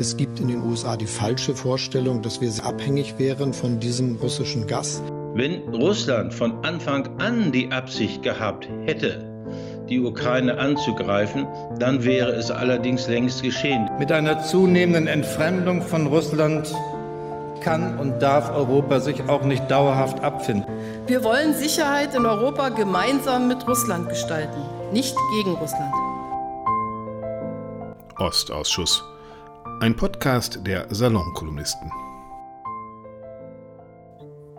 Es gibt in den USA die falsche Vorstellung, dass wir abhängig wären von diesem russischen Gas. Wenn Russland von Anfang an die Absicht gehabt hätte, die Ukraine anzugreifen, dann wäre es allerdings längst geschehen. Mit einer zunehmenden Entfremdung von Russland kann und darf Europa sich auch nicht dauerhaft abfinden. Wir wollen Sicherheit in Europa gemeinsam mit Russland gestalten, nicht gegen Russland. Ostausschuss. Ein Podcast der Salonkolumnisten.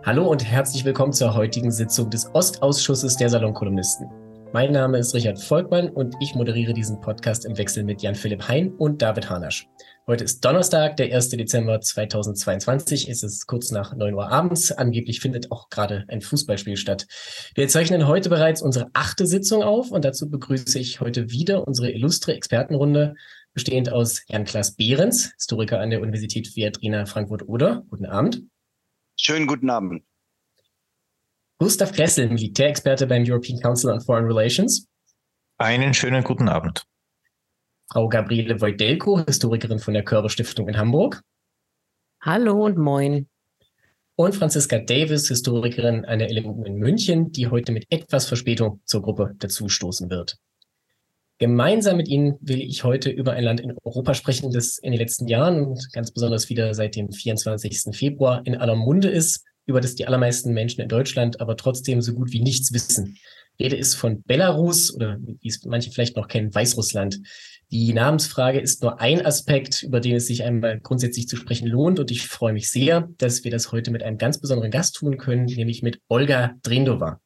Hallo und herzlich willkommen zur heutigen Sitzung des Ostausschusses der Salonkolumnisten. Mein Name ist Richard Volkmann und ich moderiere diesen Podcast im Wechsel mit Jan-Philipp Hein und David Hanasch. Heute ist Donnerstag, der 1. Dezember 2022. Es ist kurz nach 9 Uhr abends. Angeblich findet auch gerade ein Fußballspiel statt. Wir zeichnen heute bereits unsere achte Sitzung auf und dazu begrüße ich heute wieder unsere illustre Expertenrunde bestehend aus Jan-Klaas Behrens, Historiker an der Universität Viadrina Frankfurt-Oder. Guten Abend. Schönen guten Abend. Gustav Kressel, Militärexperte beim European Council on Foreign Relations. Einen schönen guten Abend. Frau Gabriele Wojdelko, Historikerin von der Körber Stiftung in Hamburg. Hallo und moin. Und Franziska Davis, Historikerin an der LMU in München, die heute mit etwas Verspätung zur Gruppe dazustoßen wird. Gemeinsam mit Ihnen will ich heute über ein Land in Europa sprechen, das in den letzten Jahren und ganz besonders wieder seit dem 24. Februar in aller Munde ist, über das die allermeisten Menschen in Deutschland aber trotzdem so gut wie nichts wissen. Rede ist von Belarus oder wie es manche vielleicht noch kennen, Weißrussland. Die Namensfrage ist nur ein Aspekt, über den es sich einmal grundsätzlich zu sprechen lohnt. Und ich freue mich sehr, dass wir das heute mit einem ganz besonderen Gast tun können, nämlich mit Olga Drindova.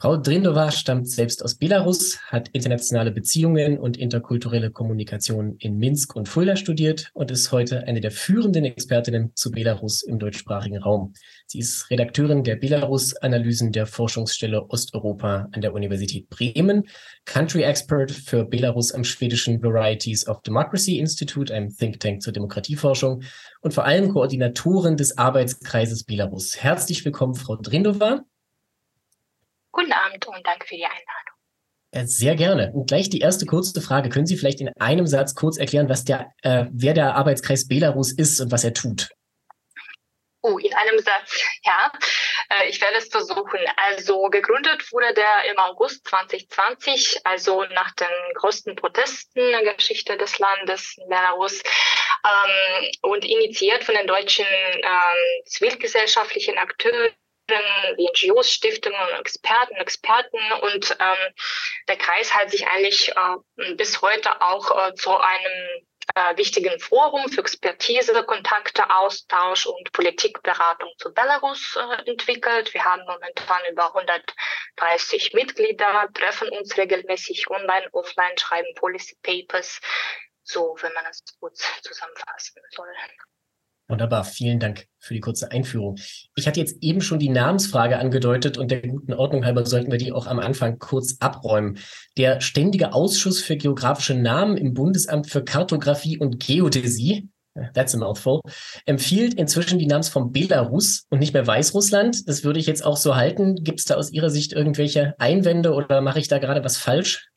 Frau Drindova stammt selbst aus Belarus, hat internationale Beziehungen und interkulturelle Kommunikation in Minsk und Fulda studiert und ist heute eine der führenden Expertinnen zu Belarus im deutschsprachigen Raum. Sie ist Redakteurin der Belarus-Analysen der Forschungsstelle Osteuropa an der Universität Bremen, Country Expert für Belarus am schwedischen Varieties of Democracy Institute, einem Think Tank zur Demokratieforschung und vor allem Koordinatorin des Arbeitskreises Belarus. Herzlich willkommen, Frau Drindova. Guten Abend und danke für die Einladung. Sehr gerne. Und gleich die erste kurze Frage. Können Sie vielleicht in einem Satz kurz erklären, was der, äh, wer der Arbeitskreis Belarus ist und was er tut? Oh, in einem Satz, ja. Äh, ich werde es versuchen. Also gegründet wurde der im August 2020, also nach den größten Protesten in der Geschichte des Landes Belarus ähm, und initiiert von den deutschen ähm, zivilgesellschaftlichen Akteuren wie NGOs, Stiftungen und Experten, Experten und ähm, der Kreis hat sich eigentlich äh, bis heute auch äh, zu einem äh, wichtigen Forum für Expertise, Kontakte, Austausch und Politikberatung zu Belarus äh, entwickelt. Wir haben momentan über 130 Mitglieder, treffen uns regelmäßig online, offline, schreiben Policy Papers, so wenn man es kurz zusammenfassen soll. Wunderbar, vielen Dank für die kurze Einführung. Ich hatte jetzt eben schon die Namensfrage angedeutet und der guten Ordnung halber sollten wir die auch am Anfang kurz abräumen. Der Ständige Ausschuss für geografische Namen im Bundesamt für Kartografie und Geodäsie, that's a mouthful, empfiehlt inzwischen die Namensform Belarus und nicht mehr Weißrussland. Das würde ich jetzt auch so halten. Gibt es da aus Ihrer Sicht irgendwelche Einwände oder mache ich da gerade was falsch?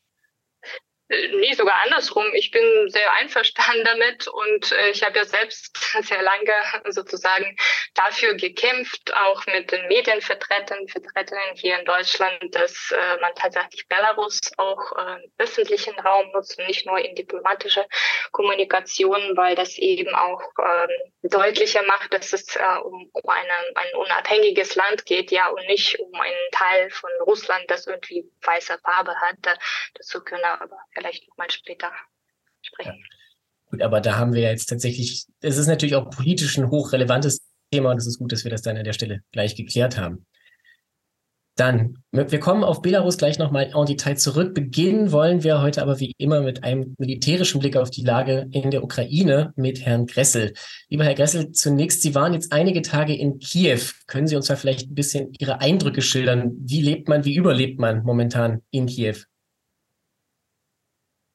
Nee, sogar andersrum. Ich bin sehr einverstanden damit und äh, ich habe ja selbst sehr lange sozusagen dafür gekämpft, auch mit den Medienvertretern, Vertreterinnen hier in Deutschland, dass äh, man tatsächlich Belarus auch äh, öffentlichen Raum nutzt und nicht nur in diplomatische Kommunikation, weil das eben auch äh, deutlicher macht, dass es äh, um, um eine, ein unabhängiges Land geht, ja, und nicht um einen Teil von Russland, das irgendwie weiße Farbe hat. dazu können aber vielleicht mal später sprechen. Ja. Gut, aber da haben wir jetzt tatsächlich, es ist natürlich auch politisch ein hochrelevantes Thema und es ist gut, dass wir das dann an der Stelle gleich geklärt haben. Dann, wir kommen auf Belarus gleich nochmal en Detail zurück. Beginnen wollen wir heute aber wie immer mit einem militärischen Blick auf die Lage in der Ukraine mit Herrn Gressel. Lieber Herr Gressel, zunächst, Sie waren jetzt einige Tage in Kiew. Können Sie uns da vielleicht ein bisschen Ihre Eindrücke schildern? Wie lebt man, wie überlebt man momentan in Kiew?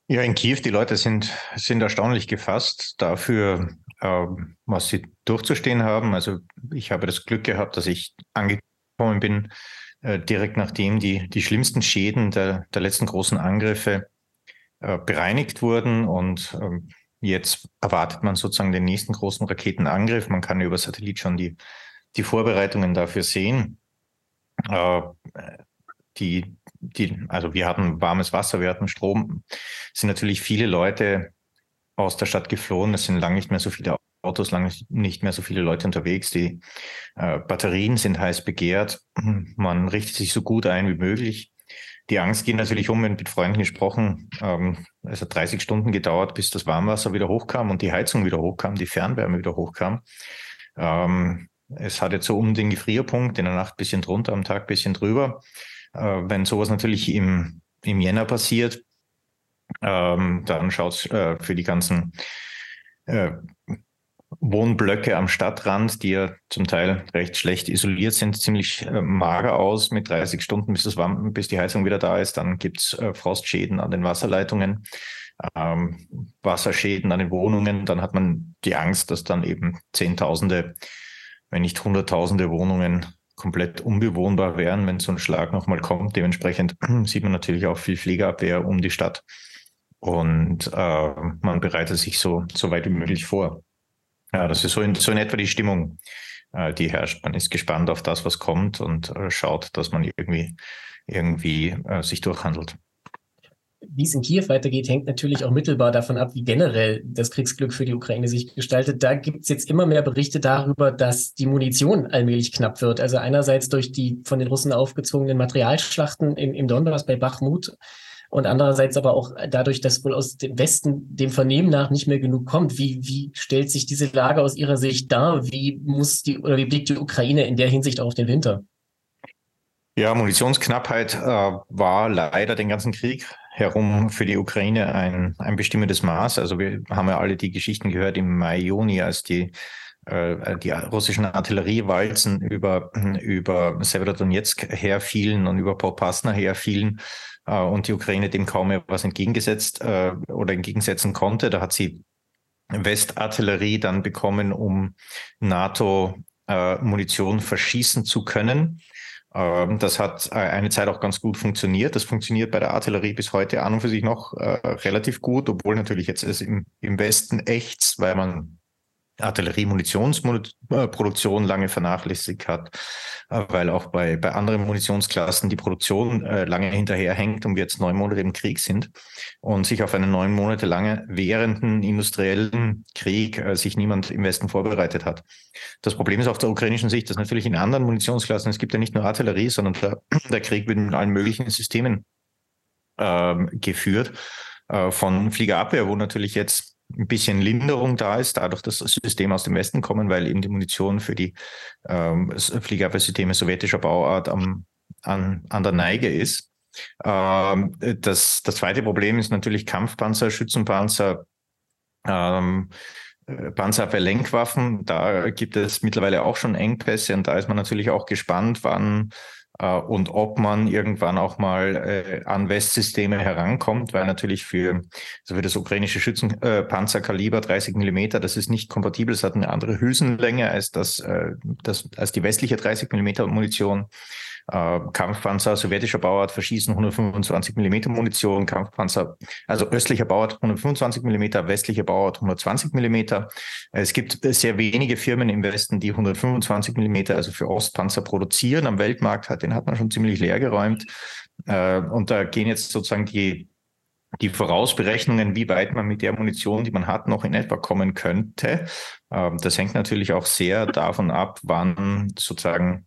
Ja, in Kiew, die Leute sind, sind erstaunlich gefasst dafür, äh, was sie durchzustehen haben. Also ich habe das Glück gehabt, dass ich angekommen bin, äh, direkt nachdem die, die schlimmsten Schäden der, der letzten großen Angriffe äh, bereinigt wurden. Und ähm, jetzt erwartet man sozusagen den nächsten großen Raketenangriff. Man kann über Satellit schon die, die Vorbereitungen dafür sehen. Äh, die, die, also wir hatten warmes Wasser, wir hatten Strom. Es sind natürlich viele Leute aus der Stadt geflohen. Es sind lange nicht mehr so viele Autos, lange nicht mehr so viele Leute unterwegs. Die äh, Batterien sind heiß begehrt. Man richtet sich so gut ein wie möglich. Die Angst geht natürlich um, wenn mit Freunden gesprochen. Ähm, es hat 30 Stunden gedauert, bis das Warmwasser wieder hochkam und die Heizung wieder hochkam, die Fernwärme wieder hochkam. Ähm, es hat jetzt so um den Gefrierpunkt, in der Nacht bisschen drunter, am Tag bisschen drüber. Äh, wenn sowas natürlich im, im Jänner passiert, ähm, dann schaut es äh, für die ganzen äh, Wohnblöcke am Stadtrand, die ja zum Teil recht schlecht isoliert sind, ziemlich mager aus mit 30 Stunden, bis, das warm, bis die Heizung wieder da ist. Dann gibt's äh, Frostschäden an den Wasserleitungen, ähm, Wasserschäden an den Wohnungen. Dann hat man die Angst, dass dann eben Zehntausende, wenn nicht Hunderttausende Wohnungen komplett unbewohnbar wären, wenn so ein Schlag nochmal kommt. Dementsprechend sieht man natürlich auch viel Pflegeabwehr um die Stadt. Und äh, man bereitet sich so, so weit wie möglich vor. Ja, das ist so in, so in etwa die Stimmung, äh, die herrscht. Man ist gespannt auf das, was kommt und äh, schaut, dass man irgendwie, irgendwie äh, sich durchhandelt. Wie es in Kiew weitergeht, hängt natürlich auch mittelbar davon ab, wie generell das Kriegsglück für die Ukraine sich gestaltet. Da gibt es jetzt immer mehr Berichte darüber, dass die Munition allmählich knapp wird. Also einerseits durch die von den Russen aufgezwungenen Materialschlachten im, im Donbass bei Bachmut und andererseits aber auch dadurch, dass wohl aus dem Westen dem Vernehmen nach nicht mehr genug kommt. Wie, wie stellt sich diese Lage aus Ihrer Sicht dar? Wie muss die oder wie blickt die Ukraine in der Hinsicht auf den Winter? Ja, Munitionsknappheit äh, war leider den ganzen Krieg herum für die Ukraine ein, ein bestimmendes Maß. Also wir haben ja alle die Geschichten gehört im Mai, Juni, als die äh, die russischen Artilleriewalzen über, über Severodonetsk herfielen und über Popasna herfielen äh, und die Ukraine dem kaum mehr was entgegengesetzt äh, oder entgegensetzen konnte. Da hat sie Westartillerie dann bekommen, um NATO-Munition verschießen zu können. Ähm, das hat eine Zeit auch ganz gut funktioniert. Das funktioniert bei der Artillerie bis heute an und für sich noch relativ gut, obwohl natürlich jetzt es im, im Westen echt, weil man Artilleriemunitionsproduktion lange vernachlässigt hat, äh, weil auch bei, bei anderen Munitionsklassen die Produktion äh, lange hinterherhängt und wir jetzt neun Monate im Krieg sind und sich auf einen neun Monate lange währenden industriellen Krieg äh, sich niemand im Westen vorbereitet hat. Das Problem ist auf der ukrainischen Sicht, dass natürlich in anderen Munitionsklassen, es gibt ja nicht nur Artillerie, sondern der, der Krieg wird mit allen möglichen Systemen ähm, geführt. Äh, von Fliegerabwehr, wo natürlich jetzt ein bisschen Linderung da ist, dadurch, dass das System aus dem Westen kommen, weil eben die Munition für die ähm, Fliegerabwehrsysteme sowjetischer Bauart am, an, an der Neige ist. Ähm, das, das zweite Problem ist natürlich Kampfpanzer, Schützenpanzer, ähm, äh, Panzerabwehr-Lenkwaffen. Da gibt es mittlerweile auch schon Engpässe und da ist man natürlich auch gespannt, wann und ob man irgendwann auch mal äh, an Westsysteme herankommt, weil natürlich für, also für das ukrainische Schützenpanzerkaliber äh, 30 Millimeter, das ist nicht kompatibel, es hat eine andere Hülsenlänge als das, äh, das als die westliche 30 Millimeter Munition. Äh, Kampfpanzer sowjetischer Bauart verschießen 125 Millimeter Munition, Kampfpanzer, also östlicher Bauart 125 Millimeter, westlicher Bauart 120 Millimeter. Es gibt sehr wenige Firmen im Westen, die 125 Millimeter, also für Ostpanzer produzieren. Am Weltmarkt hat, den hat man schon ziemlich leer geräumt. Äh, und da gehen jetzt sozusagen die die Vorausberechnungen, wie weit man mit der Munition, die man hat, noch in etwa kommen könnte. Ähm, das hängt natürlich auch sehr davon ab, wann sozusagen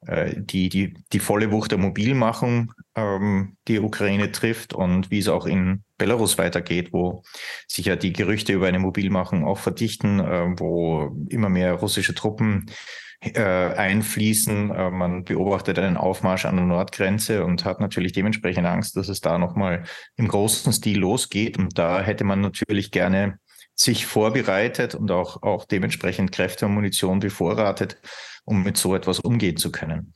die, die, die volle Wucht der Mobilmachung ähm, die Ukraine trifft und wie es auch in Belarus weitergeht, wo sich ja die Gerüchte über eine Mobilmachung auch verdichten, äh, wo immer mehr russische Truppen äh, einfließen. Äh, man beobachtet einen Aufmarsch an der Nordgrenze und hat natürlich dementsprechend Angst, dass es da nochmal im großen Stil losgeht. Und da hätte man natürlich gerne sich vorbereitet und auch, auch dementsprechend Kräfte und Munition bevorratet, um mit so etwas umgehen zu können.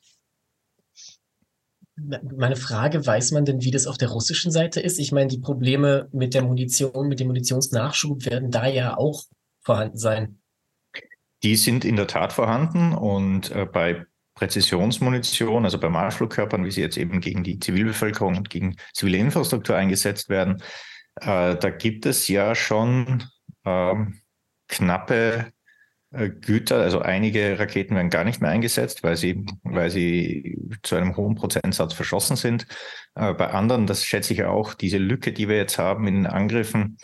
Meine Frage, weiß man denn, wie das auf der russischen Seite ist? Ich meine, die Probleme mit der Munition, mit dem Munitionsnachschub werden da ja auch vorhanden sein. Die sind in der Tat vorhanden und äh, bei Präzisionsmunition, also bei Marschflugkörpern, wie sie jetzt eben gegen die Zivilbevölkerung und gegen zivile Infrastruktur eingesetzt werden, äh, da gibt es ja schon ähm, knappe Güter, also einige Raketen werden gar nicht mehr eingesetzt, weil sie, weil sie zu einem hohen Prozentsatz verschossen sind. Äh, bei anderen, das schätze ich auch, diese Lücke, die wir jetzt haben in den Angriffen,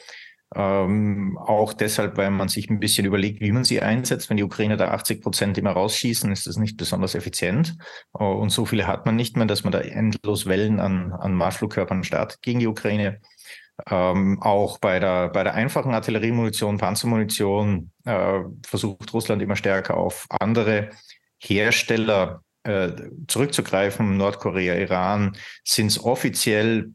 ähm, auch deshalb, weil man sich ein bisschen überlegt, wie man sie einsetzt. Wenn die Ukrainer da 80 Prozent immer rausschießen, ist das nicht besonders effizient. Uh, und so viele hat man nicht mehr, dass man da endlos Wellen an, an Marschflugkörpern startet gegen die Ukraine. Ähm, auch bei der, bei der einfachen Artilleriemunition, Panzermunition äh, versucht Russland immer stärker auf andere Hersteller äh, zurückzugreifen. Nordkorea, Iran sind es offiziell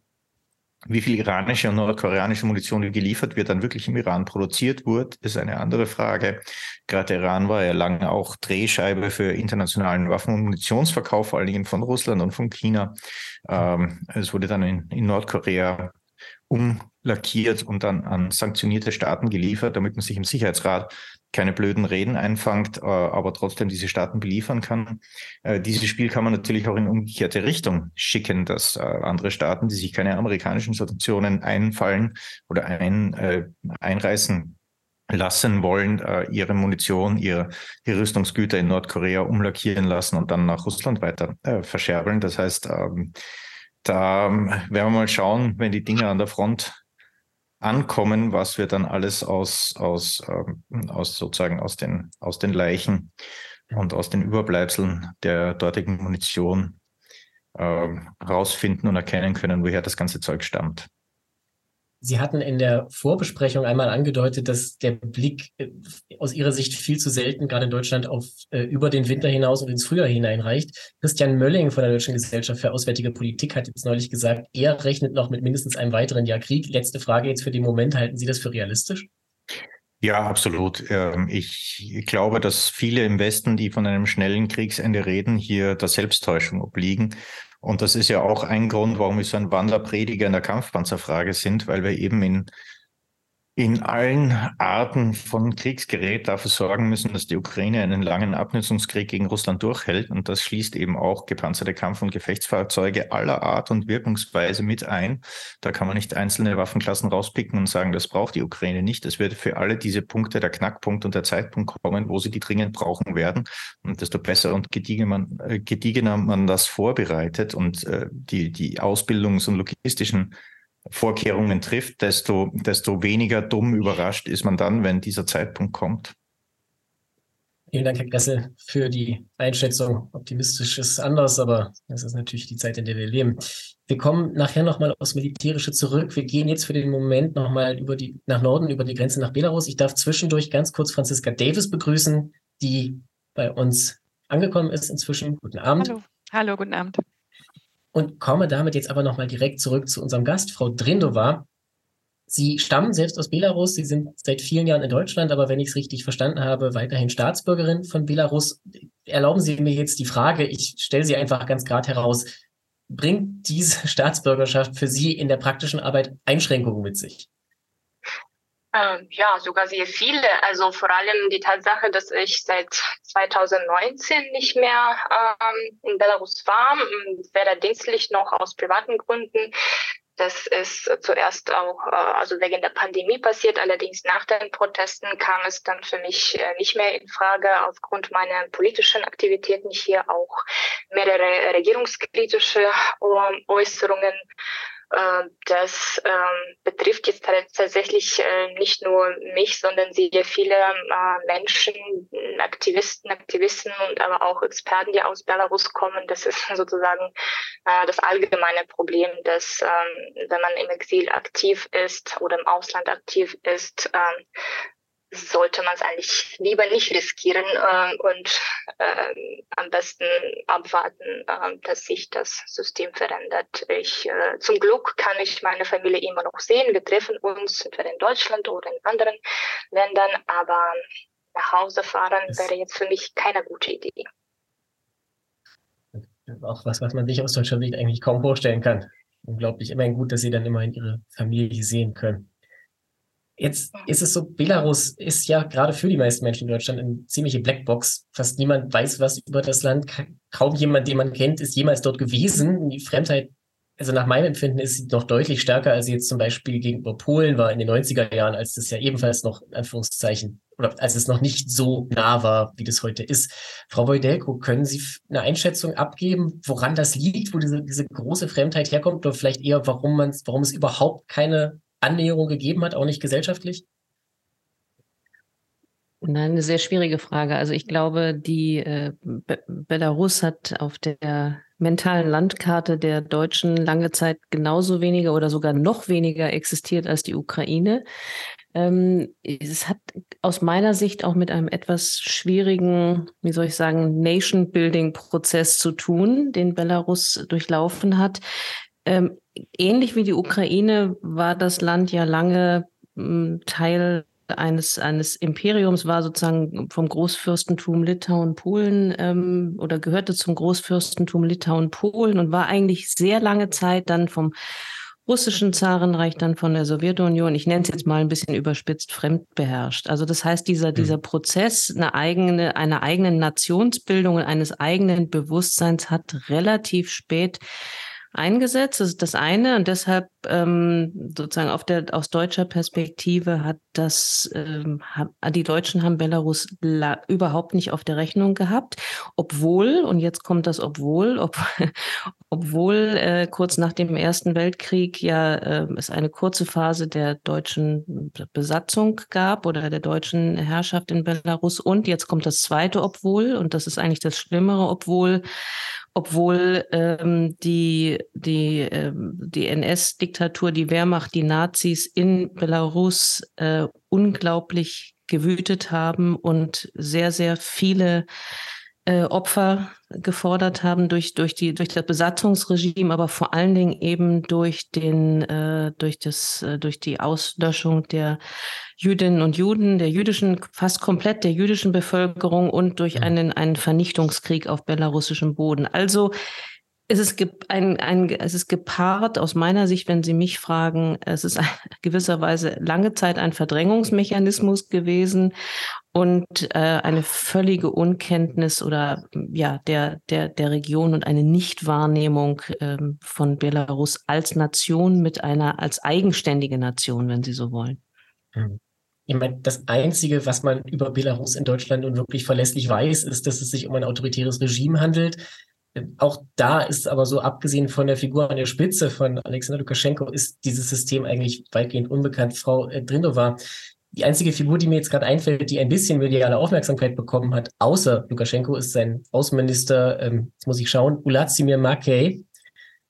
wie viel iranische und nordkoreanische Munition geliefert wird, dann wirklich im Iran produziert wird, ist eine andere Frage. Gerade Iran war ja lange auch Drehscheibe für internationalen Waffen- und Munitionsverkauf, vor allen Dingen von Russland und von China. Ähm, es wurde dann in, in Nordkorea umlackiert und dann an sanktionierte Staaten geliefert, damit man sich im Sicherheitsrat keine blöden Reden einfangt, äh, aber trotzdem diese Staaten beliefern kann. Äh, dieses Spiel kann man natürlich auch in umgekehrte Richtung schicken, dass äh, andere Staaten, die sich keine amerikanischen Sanktionen einfallen oder ein, einreißen lassen wollen, ihre Munition, ihre, ihre Rüstungsgüter in Nordkorea umlackieren lassen und dann nach Russland weiter verscherbeln. Das heißt, ähm, da ähm, werden wir mal schauen, wenn die Dinge an der Front ankommen, was wir dann alles aus, aus, ähm, aus sozusagen aus den, aus den Leichen und aus den Überbleibseln der dortigen Munition äh, rausfinden und erkennen können, woher das ganze Zeug stammt. Sie hatten in der Vorbesprechung einmal angedeutet, dass der Blick äh, aus Ihrer Sicht viel zu selten, gerade in Deutschland, auf äh, über den Winter hinaus und ins Frühjahr hineinreicht. Christian Mölling von der Deutschen Gesellschaft für Auswärtige Politik hat jetzt neulich gesagt, er rechnet noch mit mindestens einem weiteren Jahr Krieg. Letzte Frage jetzt für den Moment. Halten Sie das für realistisch? Ja, absolut. Ähm, ich glaube, dass viele im Westen, die von einem schnellen Kriegsende reden, hier der Selbsttäuschung obliegen und das ist ja auch ein Grund, warum wir so ein Wanderprediger in der Kampfpanzerfrage sind, weil wir eben in in allen Arten von Kriegsgerät dafür sorgen müssen, dass die Ukraine einen langen Abnutzungskrieg gegen Russland durchhält. Und das schließt eben auch gepanzerte Kampf- und Gefechtsfahrzeuge aller Art und Wirkungsweise mit ein. Da kann man nicht einzelne Waffenklassen rauspicken und sagen, das braucht die Ukraine nicht. Es wird für alle diese Punkte der Knackpunkt und der Zeitpunkt kommen, wo sie die dringend brauchen werden. Und desto besser und gediegener man, äh, gediegener man das vorbereitet und äh, die, die Ausbildungs- und logistischen Vorkehrungen trifft, desto, desto weniger dumm überrascht ist man dann, wenn dieser Zeitpunkt kommt. Vielen Dank, Herr Gressel, für die Einschätzung. Optimistisch ist anders, aber das ist natürlich die Zeit, in der wir leben. Wir kommen nachher nochmal aufs Militärische zurück. Wir gehen jetzt für den Moment nochmal über die, nach Norden, über die Grenze nach Belarus. Ich darf zwischendurch ganz kurz Franziska Davis begrüßen, die bei uns angekommen ist inzwischen. Guten Abend. Hallo, Hallo guten Abend und komme damit jetzt aber nochmal direkt zurück zu unserem Gast, Frau Drindova. Sie stammen selbst aus Belarus, Sie sind seit vielen Jahren in Deutschland, aber wenn ich es richtig verstanden habe, weiterhin Staatsbürgerin von Belarus. Erlauben Sie mir jetzt die Frage, ich stelle sie einfach ganz gerade heraus, bringt diese Staatsbürgerschaft für Sie in der praktischen Arbeit Einschränkungen mit sich? Ähm, ja, sogar sehr viele. Also vor allem die Tatsache, dass ich seit 2019 nicht mehr ähm, in Belarus war, weder dienstlich noch aus privaten Gründen. Das ist zuerst auch äh, also wegen der Pandemie passiert. Allerdings nach den Protesten kam es dann für mich äh, nicht mehr in Frage aufgrund meiner politischen Aktivitäten hier auch mehrere regierungskritische ähm, Äußerungen das ähm, betrifft jetzt tatsächlich äh, nicht nur mich, sondern sehr viele äh, Menschen, Aktivisten, Aktivisten und aber auch Experten, die aus Belarus kommen. Das ist sozusagen das allgemeine Problem, dass ähm, wenn man im Exil aktiv ist oder im Ausland aktiv ist, ähm, sollte man es eigentlich lieber nicht riskieren äh, und äh, am besten abwarten, äh, dass sich das System verändert. Ich, äh, zum Glück kann ich meine Familie immer noch sehen. Wir treffen uns entweder in Deutschland oder in anderen Ländern, aber nach Hause fahren wäre jetzt für mich keine gute Idee. Auch was, was man sich aus deutscher Sicht eigentlich kaum vorstellen kann. Unglaublich. Immerhin gut, dass Sie dann immerhin Ihre Familie sehen können. Jetzt ist es so, Belarus ist ja gerade für die meisten Menschen in Deutschland eine ziemliche Blackbox. Fast niemand weiß was über das Land. Kaum jemand, den man kennt, ist jemals dort gewesen. Die Fremdheit also nach meinem Empfinden ist sie noch deutlich stärker, als sie jetzt zum Beispiel gegenüber Polen war in den 90er Jahren, als das ja ebenfalls noch, in Anführungszeichen, oder als es noch nicht so nah war, wie das heute ist. Frau Wojdelko, können Sie eine Einschätzung abgeben, woran das liegt, wo diese, diese große Fremdheit herkommt, oder vielleicht eher, warum man warum es überhaupt keine Annäherung gegeben hat, auch nicht gesellschaftlich? Nein, eine sehr schwierige Frage. Also ich glaube, die äh, Belarus hat auf der mentalen Landkarte der Deutschen lange Zeit genauso weniger oder sogar noch weniger existiert als die Ukraine. Ähm, es hat aus meiner Sicht auch mit einem etwas schwierigen, wie soll ich sagen, Nation-Building-Prozess zu tun, den Belarus durchlaufen hat. Ähm, ähnlich wie die Ukraine war das Land ja lange hm, Teil eines, eines Imperiums, war sozusagen vom Großfürstentum Litauen-Polen ähm, oder gehörte zum Großfürstentum Litauen-Polen und war eigentlich sehr lange Zeit dann vom russischen Zarenreich, dann von der Sowjetunion, ich nenne es jetzt mal ein bisschen überspitzt, fremdbeherrscht. Also das heißt, dieser, hm. dieser Prozess eine eigene, einer eigenen Nationsbildung und eines eigenen Bewusstseins hat relativ spät eingesetzt. Das ist das eine. Und deshalb ähm, sozusagen auf der, aus deutscher Perspektive hat das, ähm, die Deutschen haben Belarus überhaupt nicht auf der Rechnung gehabt, obwohl, und jetzt kommt das obwohl, ob, obwohl äh, kurz nach dem Ersten Weltkrieg ja äh, es eine kurze Phase der deutschen Besatzung gab oder der deutschen Herrschaft in Belarus und jetzt kommt das zweite obwohl, und das ist eigentlich das Schlimmere, obwohl obwohl ähm, die, die, ähm, die NS-Diktatur, die Wehrmacht, die Nazis in Belarus äh, unglaublich gewütet haben und sehr, sehr viele äh, Opfer gefordert haben durch, durch, die, durch das Besatzungsregime, aber vor allen Dingen eben durch, den, äh, durch, das, äh, durch die Auslöschung der Jüdinnen und Juden, der jüdischen, fast komplett der jüdischen Bevölkerung und durch einen, einen Vernichtungskrieg auf belarussischem Boden. Also es ist, ein, ein, es ist gepaart aus meiner Sicht, wenn Sie mich fragen, es ist gewisserweise lange Zeit ein Verdrängungsmechanismus gewesen und äh, eine völlige Unkenntnis oder ja der der der Region und eine Nichtwahrnehmung ähm, von Belarus als Nation mit einer als eigenständige Nation, wenn Sie so wollen. Mhm. Ich meine, das Einzige, was man über Belarus in Deutschland nun wirklich verlässlich weiß, ist, dass es sich um ein autoritäres Regime handelt. Auch da ist aber so, abgesehen von der Figur an der Spitze von Alexander Lukaschenko, ist dieses System eigentlich weitgehend unbekannt. Frau äh, Drindova, die einzige Figur, die mir jetzt gerade einfällt, die ein bisschen mediale Aufmerksamkeit bekommen hat, außer Lukaschenko, ist sein Außenminister, ähm, jetzt muss ich schauen, Ulazimir Makey.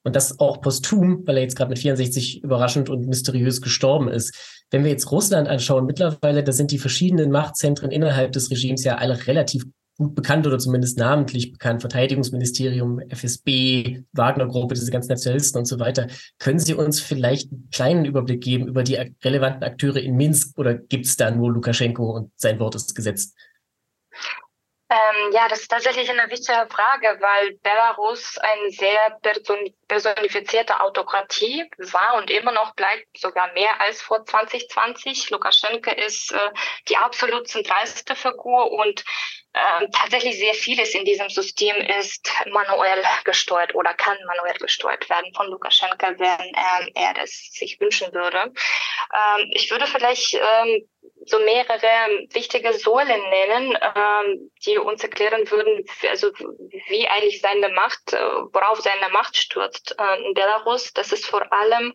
Und das auch posthum, weil er jetzt gerade mit 64 überraschend und mysteriös gestorben ist. Wenn wir jetzt Russland anschauen, mittlerweile, da sind die verschiedenen Machtzentren innerhalb des Regimes ja alle relativ gut bekannt oder zumindest namentlich bekannt, Verteidigungsministerium, FSB, Wagner-Gruppe, diese ganzen Nationalisten und so weiter. Können Sie uns vielleicht einen kleinen Überblick geben über die relevanten Akteure in Minsk oder gibt es da nur Lukaschenko und sein Wort ist gesetzt? Ähm, ja, das ist tatsächlich eine wichtige Frage, weil Belarus eine sehr personifizierte Autokratie war und immer noch bleibt, sogar mehr als vor 2020. Lukaschenko ist äh, die absolut zentralste Figur und äh, tatsächlich sehr vieles in diesem System ist manuell gesteuert oder kann manuell gesteuert werden von Lukaschenko, wenn ähm, er das sich wünschen würde. Ähm, ich würde vielleicht ähm, so mehrere wichtige Säulen nennen, ähm, die uns erklären würden, also wie eigentlich seine Macht, äh, worauf seine Macht stürzt äh, in Belarus. Das ist vor allem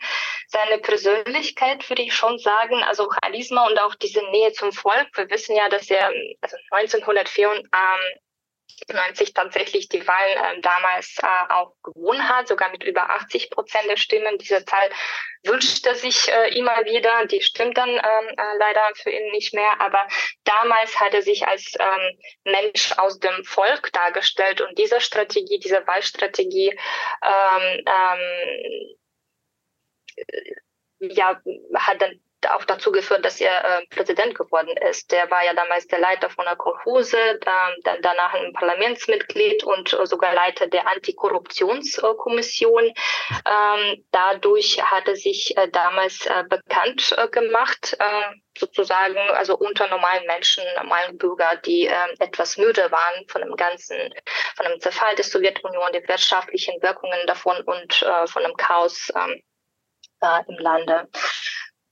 seine Persönlichkeit, würde ich schon sagen, also Charisma und auch diese Nähe zum Volk. Wir wissen ja, dass er also 1904 ähm, 90 tatsächlich die Wahl äh, damals äh, auch gewonnen hat, sogar mit über 80 Prozent der Stimmen. Diese Zahl wünscht er sich äh, immer wieder. Die stimmt dann ähm, äh, leider für ihn nicht mehr. Aber damals hat er sich als ähm, Mensch aus dem Volk dargestellt und diese Strategie, diese Wahlstrategie ähm, ähm, ja, hat dann auch dazu geführt, dass er äh, Präsident geworden ist. Der war ja damals der Leiter von der Kolhose, da, dann danach ein Parlamentsmitglied und äh, sogar Leiter der Antikorruptionskommission. Ähm, dadurch hat er sich äh, damals äh, bekannt äh, gemacht, äh, sozusagen, also unter normalen Menschen, normalen Bürger, die äh, etwas müde waren von dem ganzen, von dem Zerfall der Sowjetunion, die wirtschaftlichen Wirkungen davon und äh, von dem Chaos ähm, äh, im Lande.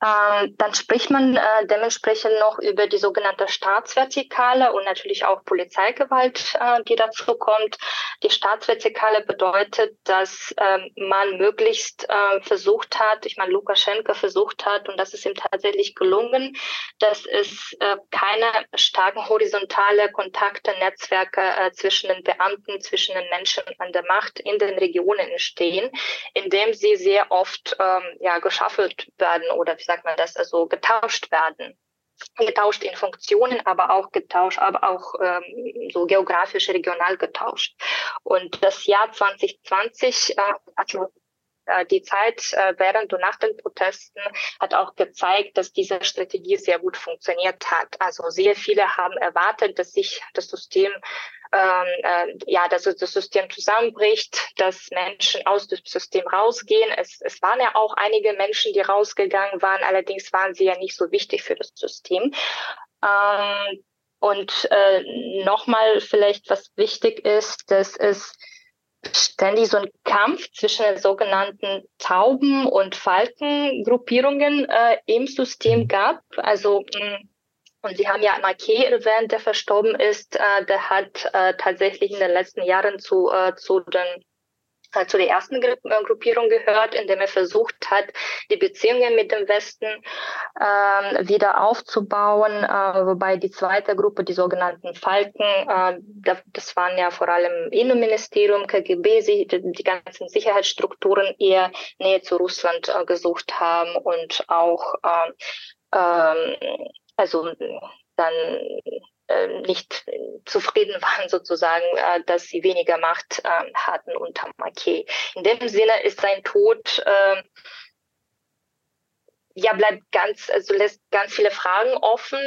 Ähm, dann spricht man äh, dementsprechend noch über die sogenannte Staatsvertikale und natürlich auch Polizeigewalt, äh, die dazu kommt. Die Staatsvertikale bedeutet, dass ähm, man möglichst äh, versucht hat, ich meine, Lukaschenko versucht hat, und das ist ihm tatsächlich gelungen, dass es äh, keine starken horizontale Kontakte, Netzwerke äh, zwischen den Beamten, zwischen den Menschen an der Macht in den Regionen entstehen, indem sie sehr oft ähm, ja, geschaffelt werden oder sagt man das, also getauscht werden getauscht in Funktionen, aber auch getauscht, aber auch ähm, so geografisch regional getauscht. Und das Jahr 2020, äh, also äh, die Zeit äh, während und nach den Protesten hat auch gezeigt, dass diese Strategie sehr gut funktioniert hat. Also sehr viele haben erwartet, dass sich das System ähm, äh, ja, dass das System zusammenbricht, dass Menschen aus dem System rausgehen. Es, es waren ja auch einige Menschen, die rausgegangen waren, allerdings waren sie ja nicht so wichtig für das System. Ähm, und äh, nochmal vielleicht, was wichtig ist, dass es ständig so ein Kampf zwischen den sogenannten Tauben- und Falkengruppierungen äh, im System gab. Also mh, und Sie haben ja Marquet erwähnt, der verstorben ist. Äh, der hat äh, tatsächlich in den letzten Jahren zu, äh, zu den zu der ersten Gru Gruppierung gehört, indem er versucht hat, die Beziehungen mit dem Westen äh, wieder aufzubauen, äh, wobei die zweite Gruppe, die sogenannten Falken, äh, das waren ja vor allem Innenministerium, KGB, die, die ganzen Sicherheitsstrukturen eher näher zu Russland gesucht haben und auch äh, ähm, also dann äh, nicht zufrieden waren sozusagen, äh, dass sie weniger Macht äh, hatten unter Marquet. In dem Sinne ist sein Tod äh, ja bleibt ganz, also lässt ganz viele Fragen offen,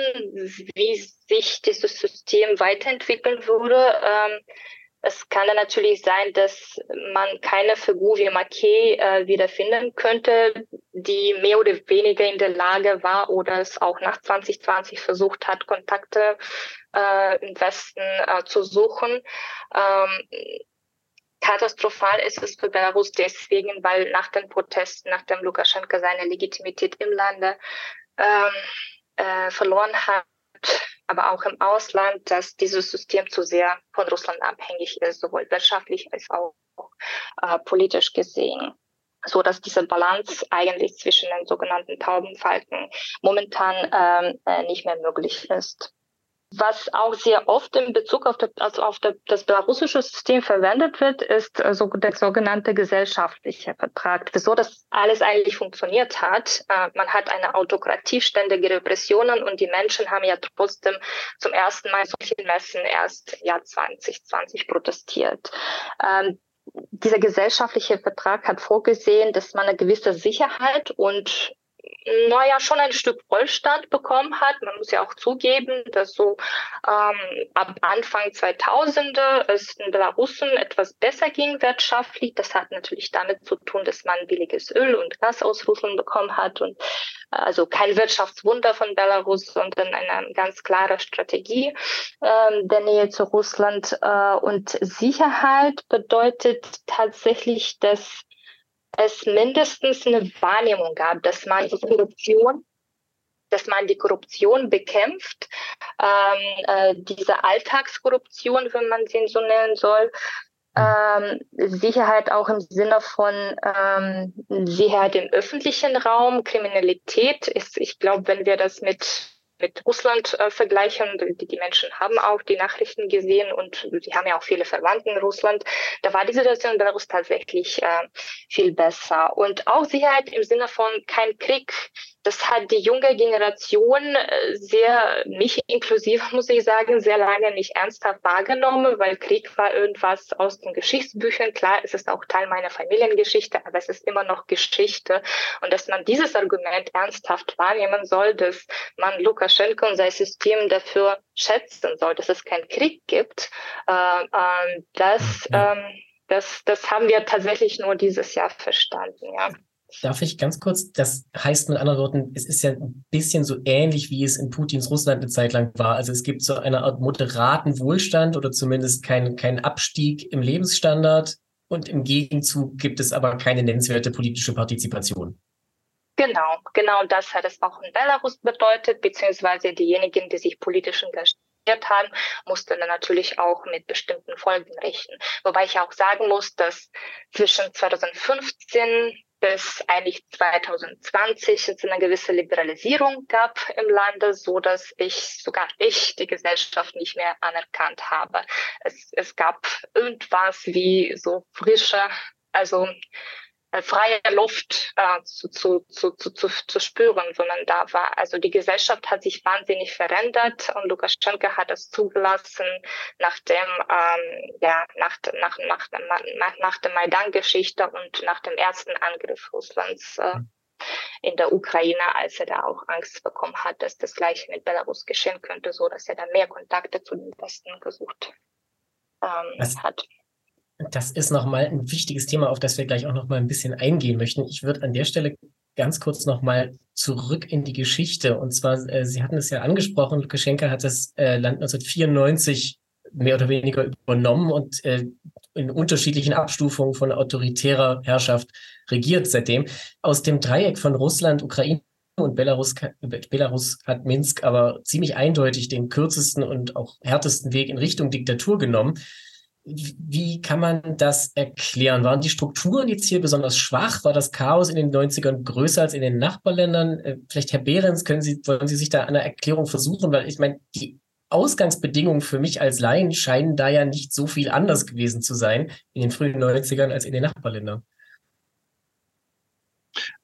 wie sich dieses System weiterentwickeln würde. Ähm, es kann dann natürlich sein, dass man keine Figur wie Marquet äh, wiederfinden könnte, die mehr oder weniger in der Lage war oder es auch nach 2020 versucht hat, Kontakte äh, im Westen äh, zu suchen. Ähm, katastrophal ist es für Belarus deswegen, weil nach den Protesten, nachdem Lukaschenko seine Legitimität im Lande ähm, äh, verloren hat, aber auch im Ausland, dass dieses System zu sehr von Russland abhängig ist, sowohl wirtschaftlich als auch äh, politisch gesehen so dass diese Balance eigentlich zwischen den sogenannten Taubenfalken momentan ähm, äh, nicht mehr möglich ist. Was auch sehr oft in Bezug auf, das, also auf das belarussische System verwendet wird, ist also der sogenannte gesellschaftliche Vertrag. Wieso das alles eigentlich funktioniert hat. Äh, man hat eine Autokratie, ständige Repressionen und die Menschen haben ja trotzdem zum ersten Mal solche Messen erst Jahr 2020 protestiert. Ähm, dieser gesellschaftliche Vertrag hat vorgesehen, dass man eine gewisse Sicherheit und naja, schon ein Stück Wohlstand bekommen hat. Man muss ja auch zugeben, dass so ähm, ab Anfang 2000er es in Belarusen etwas besser ging wirtschaftlich. Das hat natürlich damit zu tun, dass man billiges Öl und Gas aus Russland bekommen hat und äh, also kein Wirtschaftswunder von Belarus, sondern eine ganz klare Strategie äh, der Nähe zu Russland. Äh, und Sicherheit bedeutet tatsächlich, dass es mindestens eine Wahrnehmung gab, dass man die Korruption dass man die Korruption bekämpft, ähm, äh, diese Alltagskorruption, wenn man sie so nennen soll, ähm, Sicherheit auch im Sinne von ähm, Sicherheit im öffentlichen Raum, Kriminalität ist, ich glaube, wenn wir das mit mit Russland äh, vergleichen. Die, die Menschen haben auch die Nachrichten gesehen und sie haben ja auch viele Verwandte in Russland. Da war die Situation in Belarus tatsächlich äh, viel besser. Und auch Sicherheit im Sinne von kein Krieg, das hat die junge Generation äh, sehr, mich inklusive, muss ich sagen, sehr lange nicht ernsthaft wahrgenommen, weil Krieg war irgendwas aus den Geschichtsbüchern. Klar, es ist auch Teil meiner Familiengeschichte, aber es ist immer noch Geschichte. Und dass man dieses Argument ernsthaft wahrnehmen soll, dass man Lukaschenko und sein System dafür schätzen soll, dass es keinen Krieg gibt, äh, äh, das, äh, das, das haben wir tatsächlich nur dieses Jahr verstanden, ja. Darf ich ganz kurz, das heißt mit anderen Worten, es ist ja ein bisschen so ähnlich, wie es in Putins Russland eine Zeit lang war. Also es gibt so eine Art moderaten Wohlstand oder zumindest keinen kein Abstieg im Lebensstandard und im Gegenzug gibt es aber keine nennenswerte politische Partizipation. Genau, genau das hat es auch in Belarus bedeutet, beziehungsweise diejenigen, die sich politisch engagiert haben, mussten dann natürlich auch mit bestimmten Folgen rechnen. Wobei ich auch sagen muss, dass zwischen 2015 bis eigentlich 2020 es eine gewisse Liberalisierung gab im Lande, so dass ich sogar ich die Gesellschaft nicht mehr anerkannt habe. Es, es gab irgendwas wie so frische, also freie Luft äh, zu, zu, zu, zu, zu, zu spüren, sondern da war, also die Gesellschaft hat sich wahnsinnig verändert und Lukaschenka hat es zugelassen, nachdem, ähm, ja, nach, nach, nach, nach, nach der Maidan-Geschichte und nach dem ersten Angriff Russlands äh, in der Ukraine, als er da auch Angst bekommen hat, dass das gleiche mit Belarus geschehen könnte, so dass er da mehr Kontakte zu den Westen gesucht ähm, hat. Das ist nochmal ein wichtiges Thema, auf das wir gleich auch nochmal ein bisschen eingehen möchten. Ich würde an der Stelle ganz kurz nochmal zurück in die Geschichte. Und zwar, äh, Sie hatten es ja angesprochen, Lukaschenka hat das äh, Land 1994 mehr oder weniger übernommen und äh, in unterschiedlichen Abstufungen von autoritärer Herrschaft regiert seitdem. Aus dem Dreieck von Russland, Ukraine und Belarus, Belarus hat Minsk aber ziemlich eindeutig den kürzesten und auch härtesten Weg in Richtung Diktatur genommen. Wie kann man das erklären? Waren die Strukturen jetzt hier besonders schwach? War das Chaos in den 90ern größer als in den Nachbarländern? Äh, vielleicht, Herr Behrens, können Sie, wollen Sie sich da eine Erklärung versuchen? Weil ich meine, die Ausgangsbedingungen für mich als Laien scheinen da ja nicht so viel anders gewesen zu sein in den frühen 90ern als in den Nachbarländern.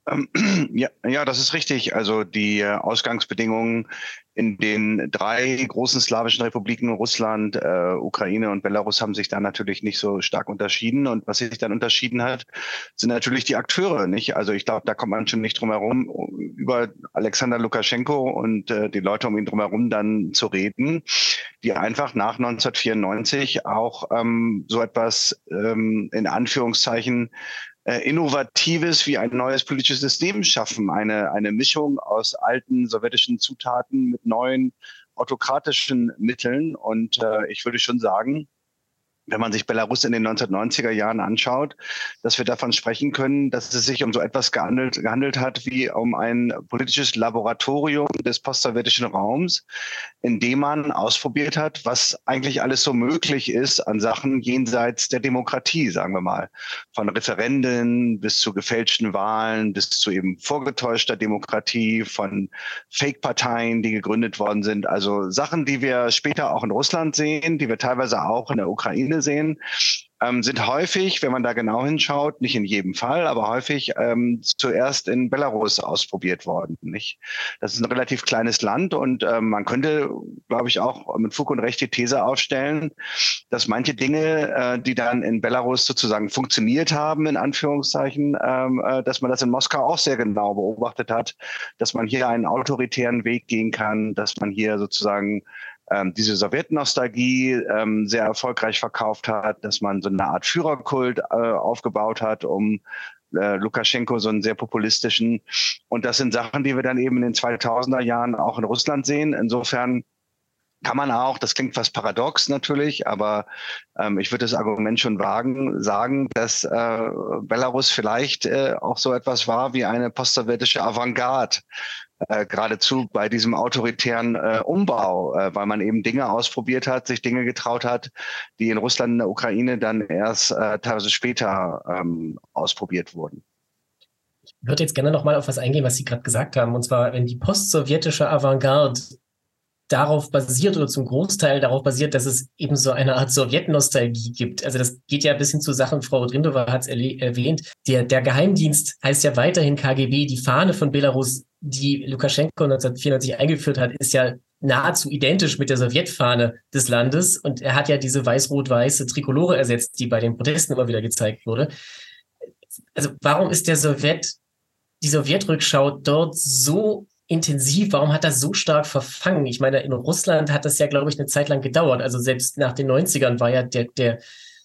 Ähm, ja, ja, das ist richtig. Also die äh, Ausgangsbedingungen in den drei großen slawischen Republiken, Russland, äh, Ukraine und Belarus, haben sich da natürlich nicht so stark unterschieden. Und was sich dann unterschieden hat, sind natürlich die Akteure. Nicht? Also ich glaube, da kommt man schon nicht drum herum, über Alexander Lukaschenko und äh, die Leute um ihn drum herum dann zu reden, die einfach nach 1994 auch ähm, so etwas ähm, in Anführungszeichen Innovatives wie ein neues politisches System schaffen. Eine, eine Mischung aus alten sowjetischen Zutaten mit neuen autokratischen Mitteln. Und äh, ich würde schon sagen, wenn man sich Belarus in den 1990er Jahren anschaut, dass wir davon sprechen können, dass es sich um so etwas gehandelt, gehandelt hat wie um ein politisches Laboratorium des postsowjetischen Raums, in dem man ausprobiert hat, was eigentlich alles so möglich ist an Sachen jenseits der Demokratie, sagen wir mal. Von Referenden bis zu gefälschten Wahlen, bis zu eben vorgetäuschter Demokratie, von Fake-Parteien, die gegründet worden sind. Also Sachen, die wir später auch in Russland sehen, die wir teilweise auch in der Ukraine Dinge sehen, ähm, sind häufig, wenn man da genau hinschaut, nicht in jedem Fall, aber häufig ähm, zuerst in Belarus ausprobiert worden. Nicht? Das ist ein relativ kleines Land und ähm, man könnte, glaube ich, auch mit Fug und Recht die These aufstellen, dass manche Dinge, äh, die dann in Belarus sozusagen funktioniert haben, in Anführungszeichen, ähm, äh, dass man das in Moskau auch sehr genau beobachtet hat, dass man hier einen autoritären Weg gehen kann, dass man hier sozusagen ähm, diese Sowjetnostalgie ähm, sehr erfolgreich verkauft hat, dass man so eine Art Führerkult äh, aufgebaut hat, um äh, Lukaschenko so einen sehr populistischen. Und das sind Sachen, die wir dann eben in den 2000er Jahren auch in Russland sehen. Insofern kann man auch, das klingt fast paradox natürlich, aber ähm, ich würde das Argument schon wagen, sagen, dass äh, Belarus vielleicht äh, auch so etwas war wie eine postsowjetische Avantgarde äh, geradezu bei diesem autoritären äh, Umbau, äh, weil man eben Dinge ausprobiert hat, sich Dinge getraut hat, die in Russland und der Ukraine dann erst äh, teilweise später ähm, ausprobiert wurden. Ich würde jetzt gerne noch mal auf was eingehen, was Sie gerade gesagt haben, und zwar, wenn die postsowjetische Avantgarde darauf basiert oder zum Großteil darauf basiert, dass es eben so eine Art Sowjetnostalgie gibt. Also das geht ja bis hin zu Sachen, Frau Rodrindova hat es erwähnt, der, der Geheimdienst heißt ja weiterhin KGB, die Fahne von Belarus, die Lukaschenko 1994 eingeführt hat, ist ja nahezu identisch mit der Sowjetfahne des Landes und er hat ja diese weiß-rot-weiße Trikolore ersetzt, die bei den Protesten immer wieder gezeigt wurde. Also warum ist der Sowjet, die Sowjetrückschau dort so intensiv? Warum hat das so stark verfangen? Ich meine, in Russland hat das ja, glaube ich, eine Zeit lang gedauert. Also selbst nach den 90ern war ja der, der,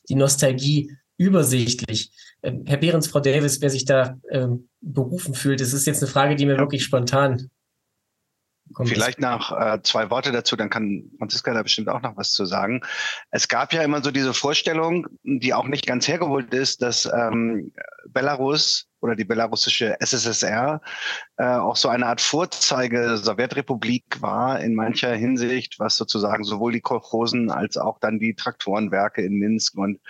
die Nostalgie übersichtlich. Ähm, Herr Behrens, Frau Davis, wer sich da ähm, berufen fühlt, das ist jetzt eine Frage, die mir wirklich spontan. Vielleicht noch äh, zwei Worte dazu, dann kann Franziska da bestimmt auch noch was zu sagen. Es gab ja immer so diese Vorstellung, die auch nicht ganz hergeholt ist, dass ähm, Belarus oder die belarussische SSSR äh, auch so eine Art Vorzeige Sowjetrepublik war in mancher Hinsicht, was sozusagen sowohl die Kolchosen als auch dann die Traktorenwerke in Minsk und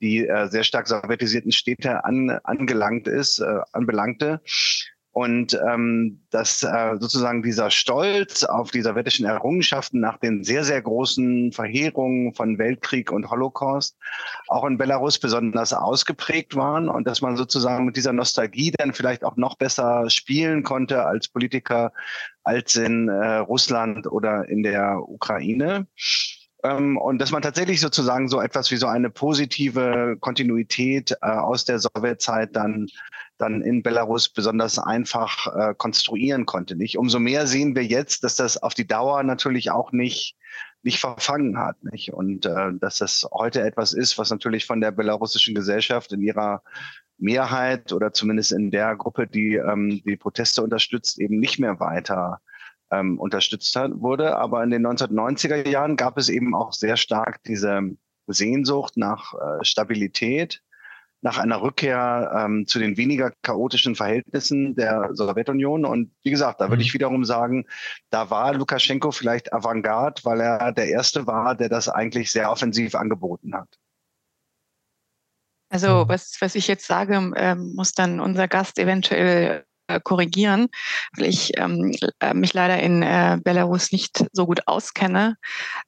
die äh, sehr stark sowjetisierten Städte an, angelangt ist, äh, anbelangte. Und ähm, dass äh, sozusagen dieser Stolz auf die sowjetischen Errungenschaften nach den sehr, sehr großen Verheerungen von Weltkrieg und Holocaust auch in Belarus besonders ausgeprägt waren und dass man sozusagen mit dieser Nostalgie dann vielleicht auch noch besser spielen konnte als Politiker als in äh, Russland oder in der Ukraine ähm, und dass man tatsächlich sozusagen so etwas wie so eine positive Kontinuität äh, aus der Sowjetzeit dann dann in Belarus besonders einfach äh, konstruieren konnte. Nicht? Umso mehr sehen wir jetzt, dass das auf die Dauer natürlich auch nicht nicht verfangen hat, nicht? Und äh, dass das heute etwas ist, was natürlich von der belarussischen Gesellschaft in ihrer Mehrheit oder zumindest in der Gruppe, die ähm, die Proteste unterstützt, eben nicht mehr weiter ähm, unterstützt hat, wurde. Aber in den 1990er Jahren gab es eben auch sehr stark diese Sehnsucht nach äh, Stabilität nach einer Rückkehr ähm, zu den weniger chaotischen Verhältnissen der Sowjetunion. Und wie gesagt, da würde ich mhm. wiederum sagen, da war Lukaschenko vielleicht Avantgarde, weil er der Erste war, der das eigentlich sehr offensiv angeboten hat. Also was, was ich jetzt sage, ähm, muss dann unser Gast eventuell korrigieren, weil ich ähm, äh, mich leider in äh, Belarus nicht so gut auskenne.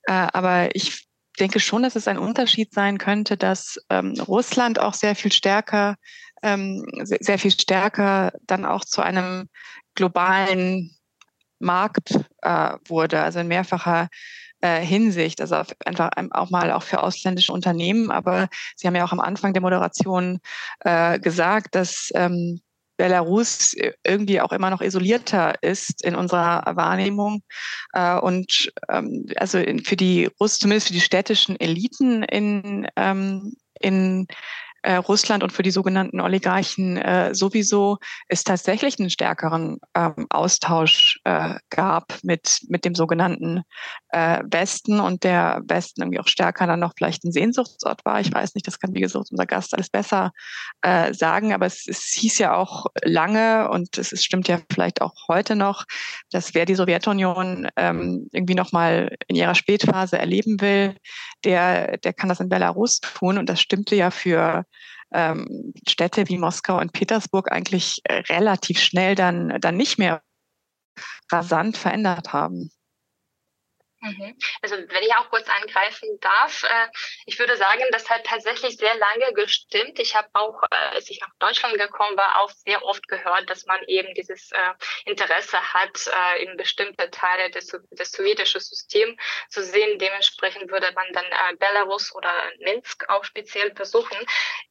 Äh, aber ich denke schon, dass es ein Unterschied sein könnte, dass ähm, Russland auch sehr viel stärker, ähm, sehr, sehr, viel stärker dann auch zu einem globalen Markt äh, wurde, also in mehrfacher äh, Hinsicht, also einfach auch mal auch für ausländische Unternehmen. Aber Sie haben ja auch am Anfang der Moderation äh, gesagt, dass ähm, Belarus irgendwie auch immer noch isolierter ist in unserer Wahrnehmung. Äh, und ähm, also für die zumindest für die städtischen Eliten in, ähm, in äh, Russland und für die sogenannten Oligarchen äh, sowieso es tatsächlich einen stärkeren ähm, Austausch äh, gab mit, mit dem sogenannten äh, Westen und der Westen irgendwie auch stärker dann noch vielleicht ein Sehnsuchtsort war. Ich weiß nicht, das kann wie gesagt unser Gast alles besser äh, sagen, aber es, es hieß ja auch lange und es, es stimmt ja vielleicht auch heute noch, dass wer die Sowjetunion ähm, irgendwie nochmal in ihrer Spätphase erleben will, der, der kann das in Belarus tun und das stimmte ja für ähm, Städte wie Moskau und Petersburg eigentlich äh, relativ schnell dann, dann nicht mehr rasant verändert haben. Mhm. Also wenn ich auch kurz angreifen darf, äh, ich würde sagen, das hat tatsächlich sehr lange gestimmt. Ich habe auch, äh, als ich nach Deutschland gekommen war, auch sehr oft gehört, dass man eben dieses äh, Interesse hat, in bestimmte Teile des, des sowjetischen Systems zu sehen. Dementsprechend würde man dann Belarus oder Minsk auch speziell besuchen.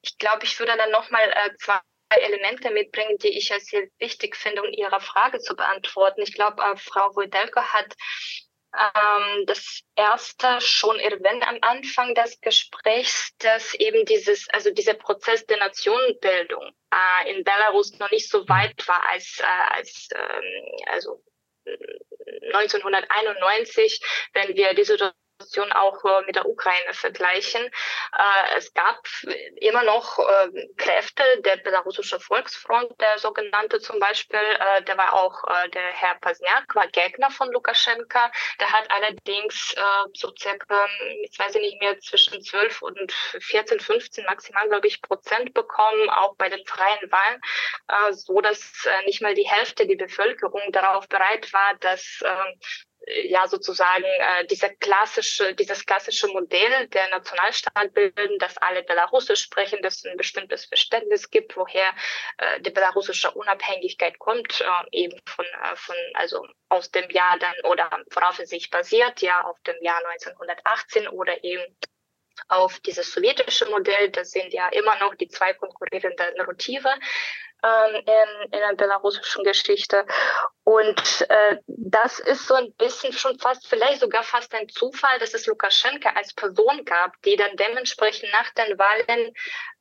Ich glaube, ich würde dann nochmal zwei Elemente mitbringen, die ich als sehr wichtig finde, um Ihre Frage zu beantworten. Ich glaube, Frau Wojdelko hat ähm, das erste schon erwähnt am Anfang des Gesprächs, dass eben dieses, also dieser Prozess der Nationenbildung äh, in Belarus noch nicht so weit war als, äh, als ähm, also 1991, wenn wir diese Situation auch äh, mit der Ukraine vergleichen. Äh, es gab immer noch äh, Kräfte, der belarussische Volksfront, der sogenannte zum Beispiel, der war auch der Herr Pasniak, war Gegner von Lukaschenka. Der hat allerdings so circa, ich weiß nicht mehr, zwischen 12 und 14, 15 maximal, glaube ich, Prozent bekommen, auch bei den freien Wahlen, so dass nicht mal die Hälfte der Bevölkerung darauf bereit war, dass ähm, ja sozusagen äh, diese klassische, dieses klassische Modell der Nationalstaat bilden, dass alle Belarusisch sprechen, dass es ein bestimmtes Verständnis gibt, woher äh, die belarussische Unabhängigkeit kommt, äh, eben von, äh, von, also aus dem Jahr dann oder worauf es sich basiert, ja, auf dem Jahr 1918 oder eben auf dieses sowjetische Modell. Das sind ja immer noch die zwei konkurrierenden Narrative in, in der belarussischen Geschichte. Und äh, das ist so ein bisschen schon fast, vielleicht sogar fast ein Zufall, dass es Lukaschenka als Person gab, die dann dementsprechend nach den Wahlen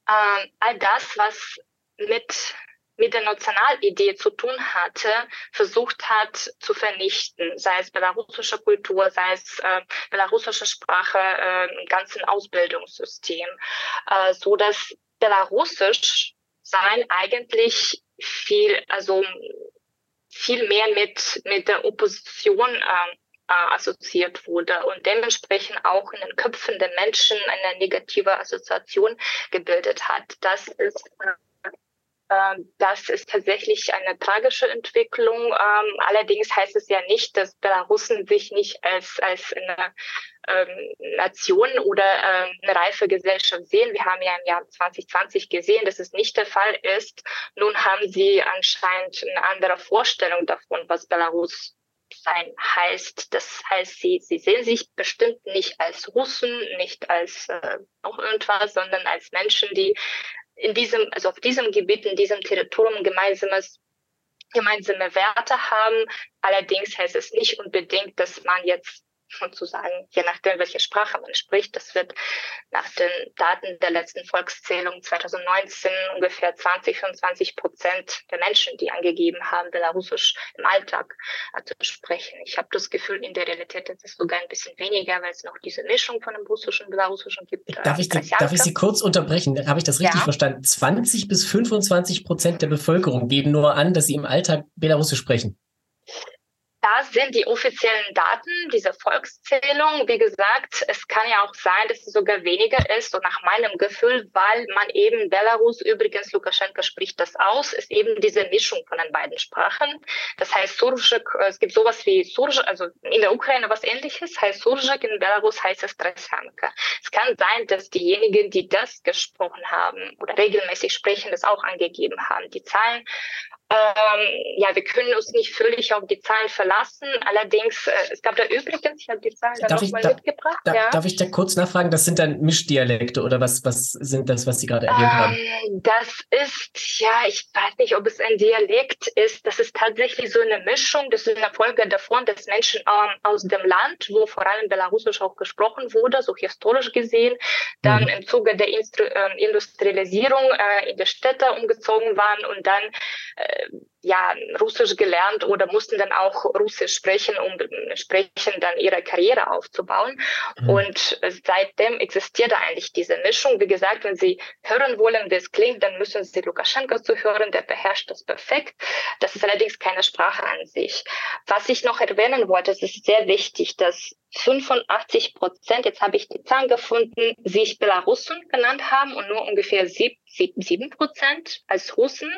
äh, all das, was mit mit der Nationalidee zu tun hatte, versucht hat zu vernichten, sei es belarussische Kultur, sei es äh, belarussische Sprache, äh, ganzen Ausbildungssystem, äh, so dass Belarussisch sein eigentlich viel, also viel mehr mit, mit der Opposition äh, äh, assoziiert wurde und dementsprechend auch in den Köpfen der Menschen eine negative Assoziation gebildet hat. Das ist äh, das ist tatsächlich eine tragische Entwicklung. Ähm, allerdings heißt es ja nicht, dass Belarusen sich nicht als, als eine ähm, Nation oder ähm, eine reife Gesellschaft sehen. Wir haben ja im Jahr 2020 gesehen, dass es nicht der Fall ist. Nun haben sie anscheinend eine andere Vorstellung davon, was Belarus sein heißt. Das heißt, sie, sie sehen sich bestimmt nicht als Russen, nicht als äh, noch irgendwas, sondern als Menschen, die in diesem, also auf diesem Gebiet, in diesem Territorium gemeinsames gemeinsame Werte haben. Allerdings heißt es nicht unbedingt, dass man jetzt sozusagen, je nachdem, welche Sprache man spricht. Das wird nach den Daten der letzten Volkszählung 2019 ungefähr 20, 25 Prozent der Menschen, die angegeben haben, Belarusisch im Alltag zu sprechen. Ich habe das Gefühl, in der Realität ist es sogar ein bisschen weniger, weil es noch diese Mischung von dem Russischen und Belarussischen gibt. Darf ich, darf ich Sie kurz unterbrechen? Habe ich das richtig ja. verstanden? 20 bis 25 Prozent der Bevölkerung geben nur an, dass sie im Alltag Belarusisch sprechen. Das sind die offiziellen Daten dieser Volkszählung. Wie gesagt, es kann ja auch sein, dass es sogar weniger ist. Und nach meinem Gefühl, weil man eben Belarus, übrigens Lukaschenka spricht das aus, ist eben diese Mischung von den beiden Sprachen. Das heißt, Surjik, es gibt sowas wie Surjik, also in der Ukraine was ähnliches, heißt Surjik, in Belarus heißt es Tresanka. Es kann sein, dass diejenigen, die das gesprochen haben oder regelmäßig sprechen, das auch angegeben haben. Die Zahlen ähm, ja, wir können uns nicht völlig auf die Zahlen verlassen. Allerdings, äh, es gab da übrigens, ich habe die Zahlen da nochmal da, mitgebracht. Da, ja. Darf ich da kurz nachfragen? Das sind dann Mischdialekte oder was, was sind das, was Sie gerade erwähnt ähm, haben? Das ist, ja, ich weiß nicht, ob es ein Dialekt ist. Das ist tatsächlich so eine Mischung. Das ist eine Folge davon, dass Menschen ähm, aus dem Land, wo vor allem Belarusisch auch gesprochen wurde, so historisch gesehen, dann mhm. im Zuge der Instru äh, Industrialisierung äh, in die Städte umgezogen waren und dann ja, Russisch gelernt oder mussten dann auch Russisch sprechen, um sprechen dann ihre Karriere aufzubauen. Mhm. Und seitdem existiert eigentlich diese Mischung. Wie gesagt, wenn Sie hören wollen, wie es klingt, dann müssen Sie Lukaschenko zu hören, der beherrscht das perfekt. Das ist allerdings keine Sprache an sich. Was ich noch erwähnen wollte, es ist sehr wichtig, dass 85 Prozent, jetzt habe ich die Zahlen gefunden, sich Belarussen genannt haben und nur ungefähr sieben Prozent als Russen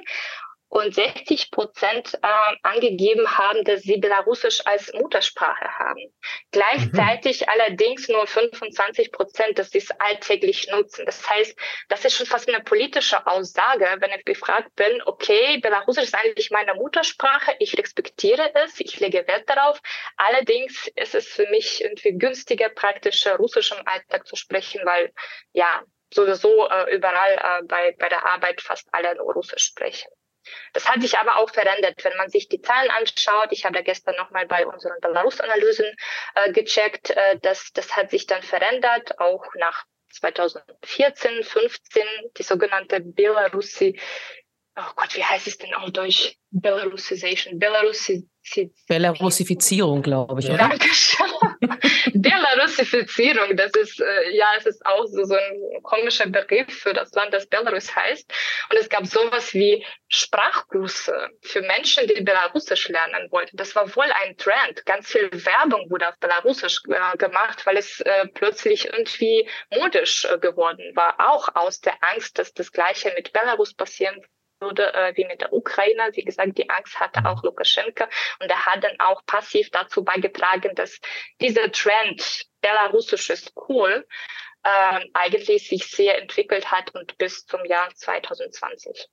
und 60 Prozent äh, angegeben haben, dass sie Belarusisch als Muttersprache haben. Gleichzeitig mhm. allerdings nur 25 Prozent, dass sie es alltäglich nutzen. Das heißt, das ist schon fast eine politische Aussage, wenn ich gefragt bin, okay, Belarusisch ist eigentlich meine Muttersprache, ich respektiere es, ich lege Wert darauf. Allerdings ist es für mich irgendwie günstiger, praktischer Russisch im Alltag zu sprechen, weil ja, sowieso äh, überall äh, bei, bei der Arbeit fast alle nur Russisch sprechen. Das hat sich aber auch verändert, wenn man sich die Zahlen anschaut. Ich habe da gestern nochmal bei unseren Belarus-Analysen äh, gecheckt. Äh, das, das hat sich dann verändert, auch nach 2014, 15, die sogenannte Belarusi, oh Gott, wie heißt es denn auf Deutsch? Belarusization, Belarusi Belarusifizierung, glaube ich. Oder? Dankeschön. Belarusifizierung, das ist, äh, ja, es ist auch so, so ein komischer Begriff für das Land, das Belarus heißt. Und es gab sowas wie Sprachkurse für Menschen, die Belarusisch lernen wollten. Das war wohl ein Trend. Ganz viel Werbung wurde auf Belarusisch äh, gemacht, weil es äh, plötzlich irgendwie modisch äh, geworden war. Auch aus der Angst, dass das Gleiche mit Belarus passieren würde äh, wie mit der Ukraine. Wie gesagt, die Angst hatte auch Lukaschenko und er hat dann auch passiv dazu beigetragen, dass dieser Trend belarussisches Kohl äh, eigentlich sich sehr entwickelt hat und bis zum Jahr 2020.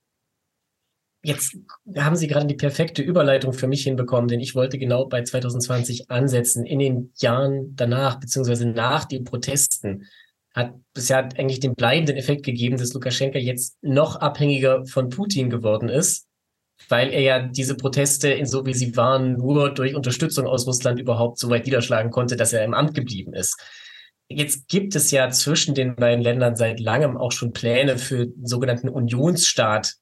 Jetzt haben Sie gerade die perfekte Überleitung für mich hinbekommen, denn ich wollte genau bei 2020 ansetzen. In den Jahren danach, beziehungsweise nach den Protesten, hat bisher eigentlich den bleibenden Effekt gegeben, dass Lukaschenka jetzt noch abhängiger von Putin geworden ist, weil er ja diese Proteste, in so wie sie waren, nur durch Unterstützung aus Russland überhaupt so weit niederschlagen konnte, dass er im Amt geblieben ist. Jetzt gibt es ja zwischen den beiden Ländern seit langem auch schon Pläne für den sogenannten Unionsstaat,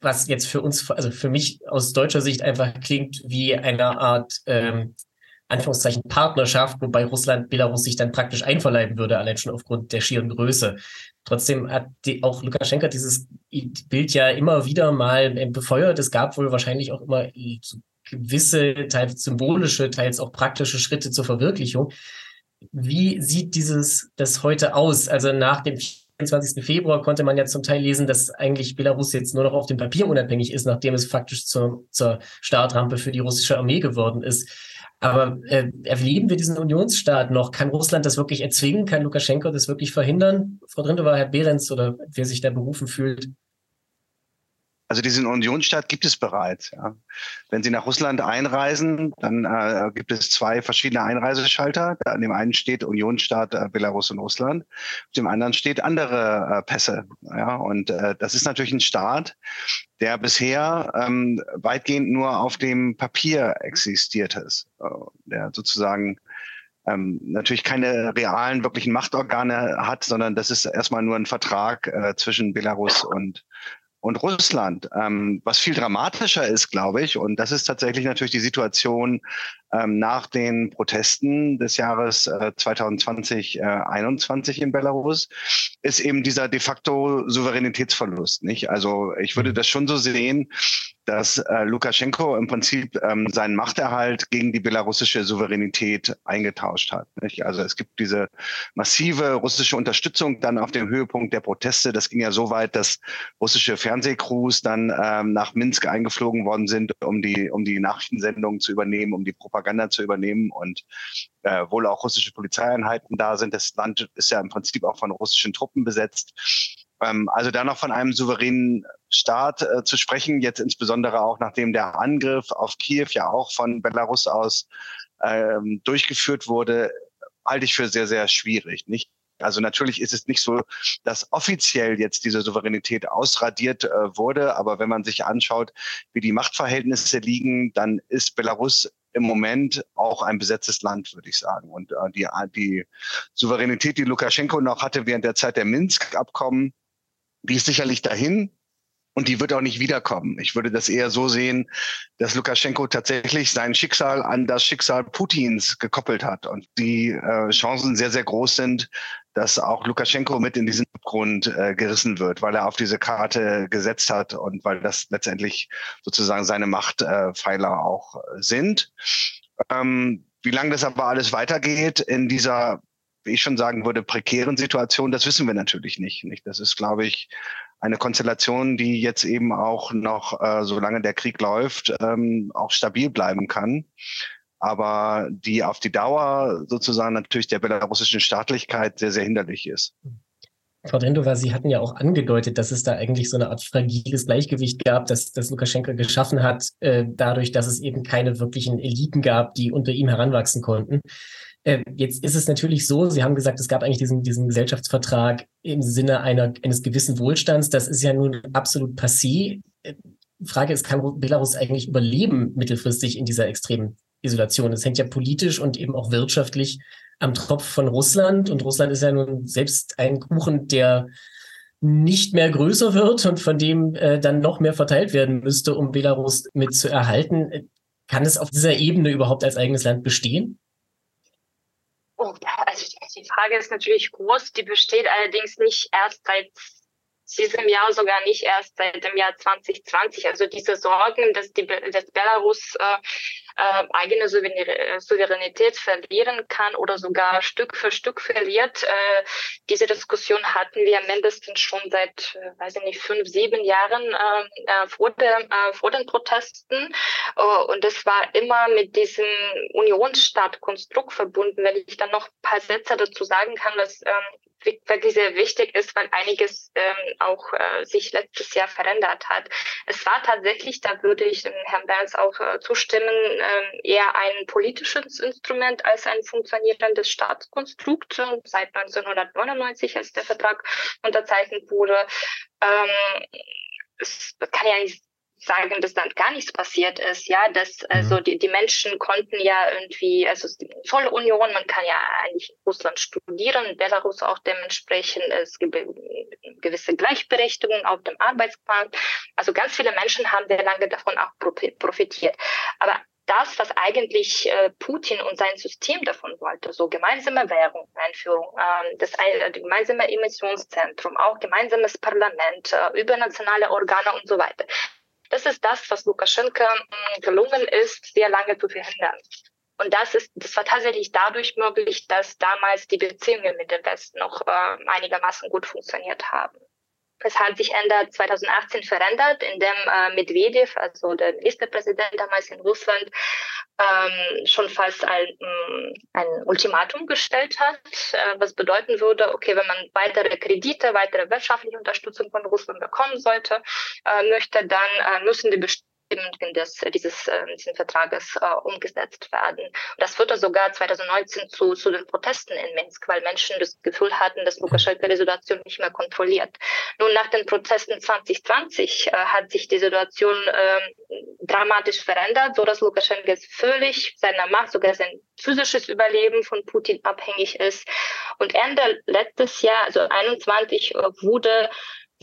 was jetzt für uns, also für mich aus deutscher Sicht einfach klingt wie eine Art ähm, Anführungszeichen Partnerschaft, wobei Russland Belarus sich dann praktisch einverleiben würde, allein schon aufgrund der schieren Größe. Trotzdem hat die, auch Lukaschenka dieses Bild ja immer wieder mal ähm, befeuert. Es gab wohl wahrscheinlich auch immer so gewisse, teils symbolische, teils auch praktische Schritte zur Verwirklichung. Wie sieht dieses das heute aus? Also nach dem 24. Februar konnte man ja zum Teil lesen, dass eigentlich Belarus jetzt nur noch auf dem Papier unabhängig ist, nachdem es faktisch zur, zur Startrampe für die russische Armee geworden ist. Aber äh, erleben wir diesen Unionsstaat noch? Kann Russland das wirklich erzwingen? Kann Lukaschenko das wirklich verhindern? Frau Drindova, Herr Behrens oder wer sich da berufen fühlt? Also diesen Unionsstaat gibt es bereits. Ja. Wenn Sie nach Russland einreisen, dann äh, gibt es zwei verschiedene Einreiseschalter. An dem einen steht Unionsstaat äh, Belarus und Russland, auf dem anderen steht andere äh, Pässe. Ja. Und äh, das ist natürlich ein Staat, der bisher ähm, weitgehend nur auf dem Papier existiert ist, äh, der sozusagen ähm, natürlich keine realen, wirklichen Machtorgane hat, sondern das ist erstmal nur ein Vertrag äh, zwischen Belarus und und Russland. Ähm, was viel dramatischer ist, glaube ich, und das ist tatsächlich natürlich die Situation ähm, nach den Protesten des Jahres äh, 2020, äh, 21 in Belarus, ist eben dieser de facto Souveränitätsverlust. Nicht? Also ich würde mhm. das schon so sehen, dass äh, Lukaschenko im Prinzip ähm, seinen Machterhalt gegen die belarussische Souveränität eingetauscht hat. Nicht? Also es gibt diese massive russische Unterstützung dann auf dem Höhepunkt der Proteste. Das ging ja so weit, dass russische Fernsehcrews dann ähm, nach Minsk eingeflogen worden sind, um die, um die Nachrichtensendungen zu übernehmen, um die Propaganda zu übernehmen und äh, wohl auch russische Polizeieinheiten da sind. Das Land ist ja im Prinzip auch von russischen Truppen besetzt. Ähm, also da noch von einem souveränen Staat äh, zu sprechen, jetzt insbesondere auch nachdem der Angriff auf Kiew ja auch von Belarus aus ähm, durchgeführt wurde, halte ich für sehr, sehr schwierig. Nicht? Also natürlich ist es nicht so, dass offiziell jetzt diese Souveränität ausradiert äh, wurde, aber wenn man sich anschaut, wie die Machtverhältnisse liegen, dann ist Belarus im Moment auch ein besetztes Land, würde ich sagen. Und äh, die, die Souveränität, die Lukaschenko noch hatte während der Zeit der Minsk-Abkommen, die ist sicherlich dahin und die wird auch nicht wiederkommen. Ich würde das eher so sehen, dass Lukaschenko tatsächlich sein Schicksal an das Schicksal Putins gekoppelt hat und die äh, Chancen sehr, sehr groß sind, dass auch Lukaschenko mit in diesen Abgrund äh, gerissen wird, weil er auf diese Karte gesetzt hat und weil das letztendlich sozusagen seine Machtpfeiler äh, auch sind. Ähm, wie lange das aber alles weitergeht in dieser wie ich schon sagen würde, prekären Situation, das wissen wir natürlich nicht. nicht? Das ist, glaube ich, eine Konstellation, die jetzt eben auch noch, äh, solange der Krieg läuft, ähm, auch stabil bleiben kann. Aber die auf die Dauer sozusagen natürlich der belarussischen Staatlichkeit sehr, sehr hinderlich ist. Frau Drendova, Sie hatten ja auch angedeutet, dass es da eigentlich so eine Art fragiles Gleichgewicht gab, das, das Lukaschenko geschaffen hat, äh, dadurch, dass es eben keine wirklichen Eliten gab, die unter ihm heranwachsen konnten. Äh, jetzt ist es natürlich so, Sie haben gesagt, es gab eigentlich diesen, diesen Gesellschaftsvertrag im Sinne einer, eines gewissen Wohlstands. Das ist ja nun absolut passé. Äh, Frage ist, kann Belarus eigentlich überleben mittelfristig in dieser extremen Isolation? Es hängt ja politisch und eben auch wirtschaftlich am Tropf von Russland. Und Russland ist ja nun selbst ein Kuchen, der nicht mehr größer wird und von dem äh, dann noch mehr verteilt werden müsste, um Belarus mit zu erhalten. Kann es auf dieser Ebene überhaupt als eigenes Land bestehen? Oh, also die Frage ist natürlich groß. Die besteht allerdings nicht erst seit diesem Jahr, sogar nicht erst seit dem Jahr 2020. Also diese Sorgen, dass, die, dass Belarus äh, äh, eigene Souveränität verlieren kann oder sogar Stück für Stück verliert. Äh, diese Diskussion hatten wir mindestens schon seit, äh, weiß ich nicht, fünf, sieben Jahren äh, vor, der, äh, vor den Protesten. Äh, und es war immer mit diesem Unionsstaatkonstrukt verbunden. Wenn ich dann noch ein paar Sätze dazu sagen kann, was ähm, wirklich sehr wichtig ist, weil einiges ähm, auch äh, sich letztes Jahr verändert hat. Es war tatsächlich, da würde ich Herrn Berns auch äh, zustimmen, äh, eher ein politisches Instrument als ein funktionierendes Staatskonstrukt seit 1999, als der Vertrag unterzeichnet wurde. Ähm, es kann ja nicht sagen, dass dann gar nichts passiert ist, ja, dass mhm. also die, die Menschen konnten ja irgendwie, also die Zollunion, man kann ja eigentlich in Russland studieren, Belarus auch dementsprechend, es gibt gewisse Gleichberechtigung auf dem Arbeitsmarkt. Also ganz viele Menschen haben sehr lange davon auch profitiert. Aber das, was eigentlich äh, Putin und sein System davon wollte, so gemeinsame Währung, Einführung, ähm, das äh, gemeinsame Emissionszentrum, auch gemeinsames Parlament, äh, übernationale Organe und so weiter. Das ist das, was Lukaschenka hm, gelungen ist, sehr lange zu verhindern. Und das ist, das war tatsächlich dadurch möglich, dass damals die Beziehungen mit dem Westen noch äh, einigermaßen gut funktioniert haben. Es hat sich Ende 2018 verändert, indem äh, Medvedev, also der Ministerpräsident damals in Russland, ähm, schon fast ein, mm, ein Ultimatum gestellt hat, äh, was bedeuten würde, okay, wenn man weitere Kredite, weitere wirtschaftliche Unterstützung von Russland bekommen sollte, äh, möchte, dann äh, müssen die Bestimmungen des, dieses, äh, dieses Vertrages äh, umgesetzt werden. Das führte sogar 2019 zu, zu den Protesten in Minsk, weil Menschen das Gefühl hatten, dass Lukaschenka die Situation nicht mehr kontrolliert. Nun, nach den Protesten 2020 äh, hat sich die Situation äh, dramatisch verändert, so dass Lukaschenka jetzt völlig seiner Macht, sogar sein physisches Überleben von Putin abhängig ist. Und Ende letztes Jahr, also 21, äh, wurde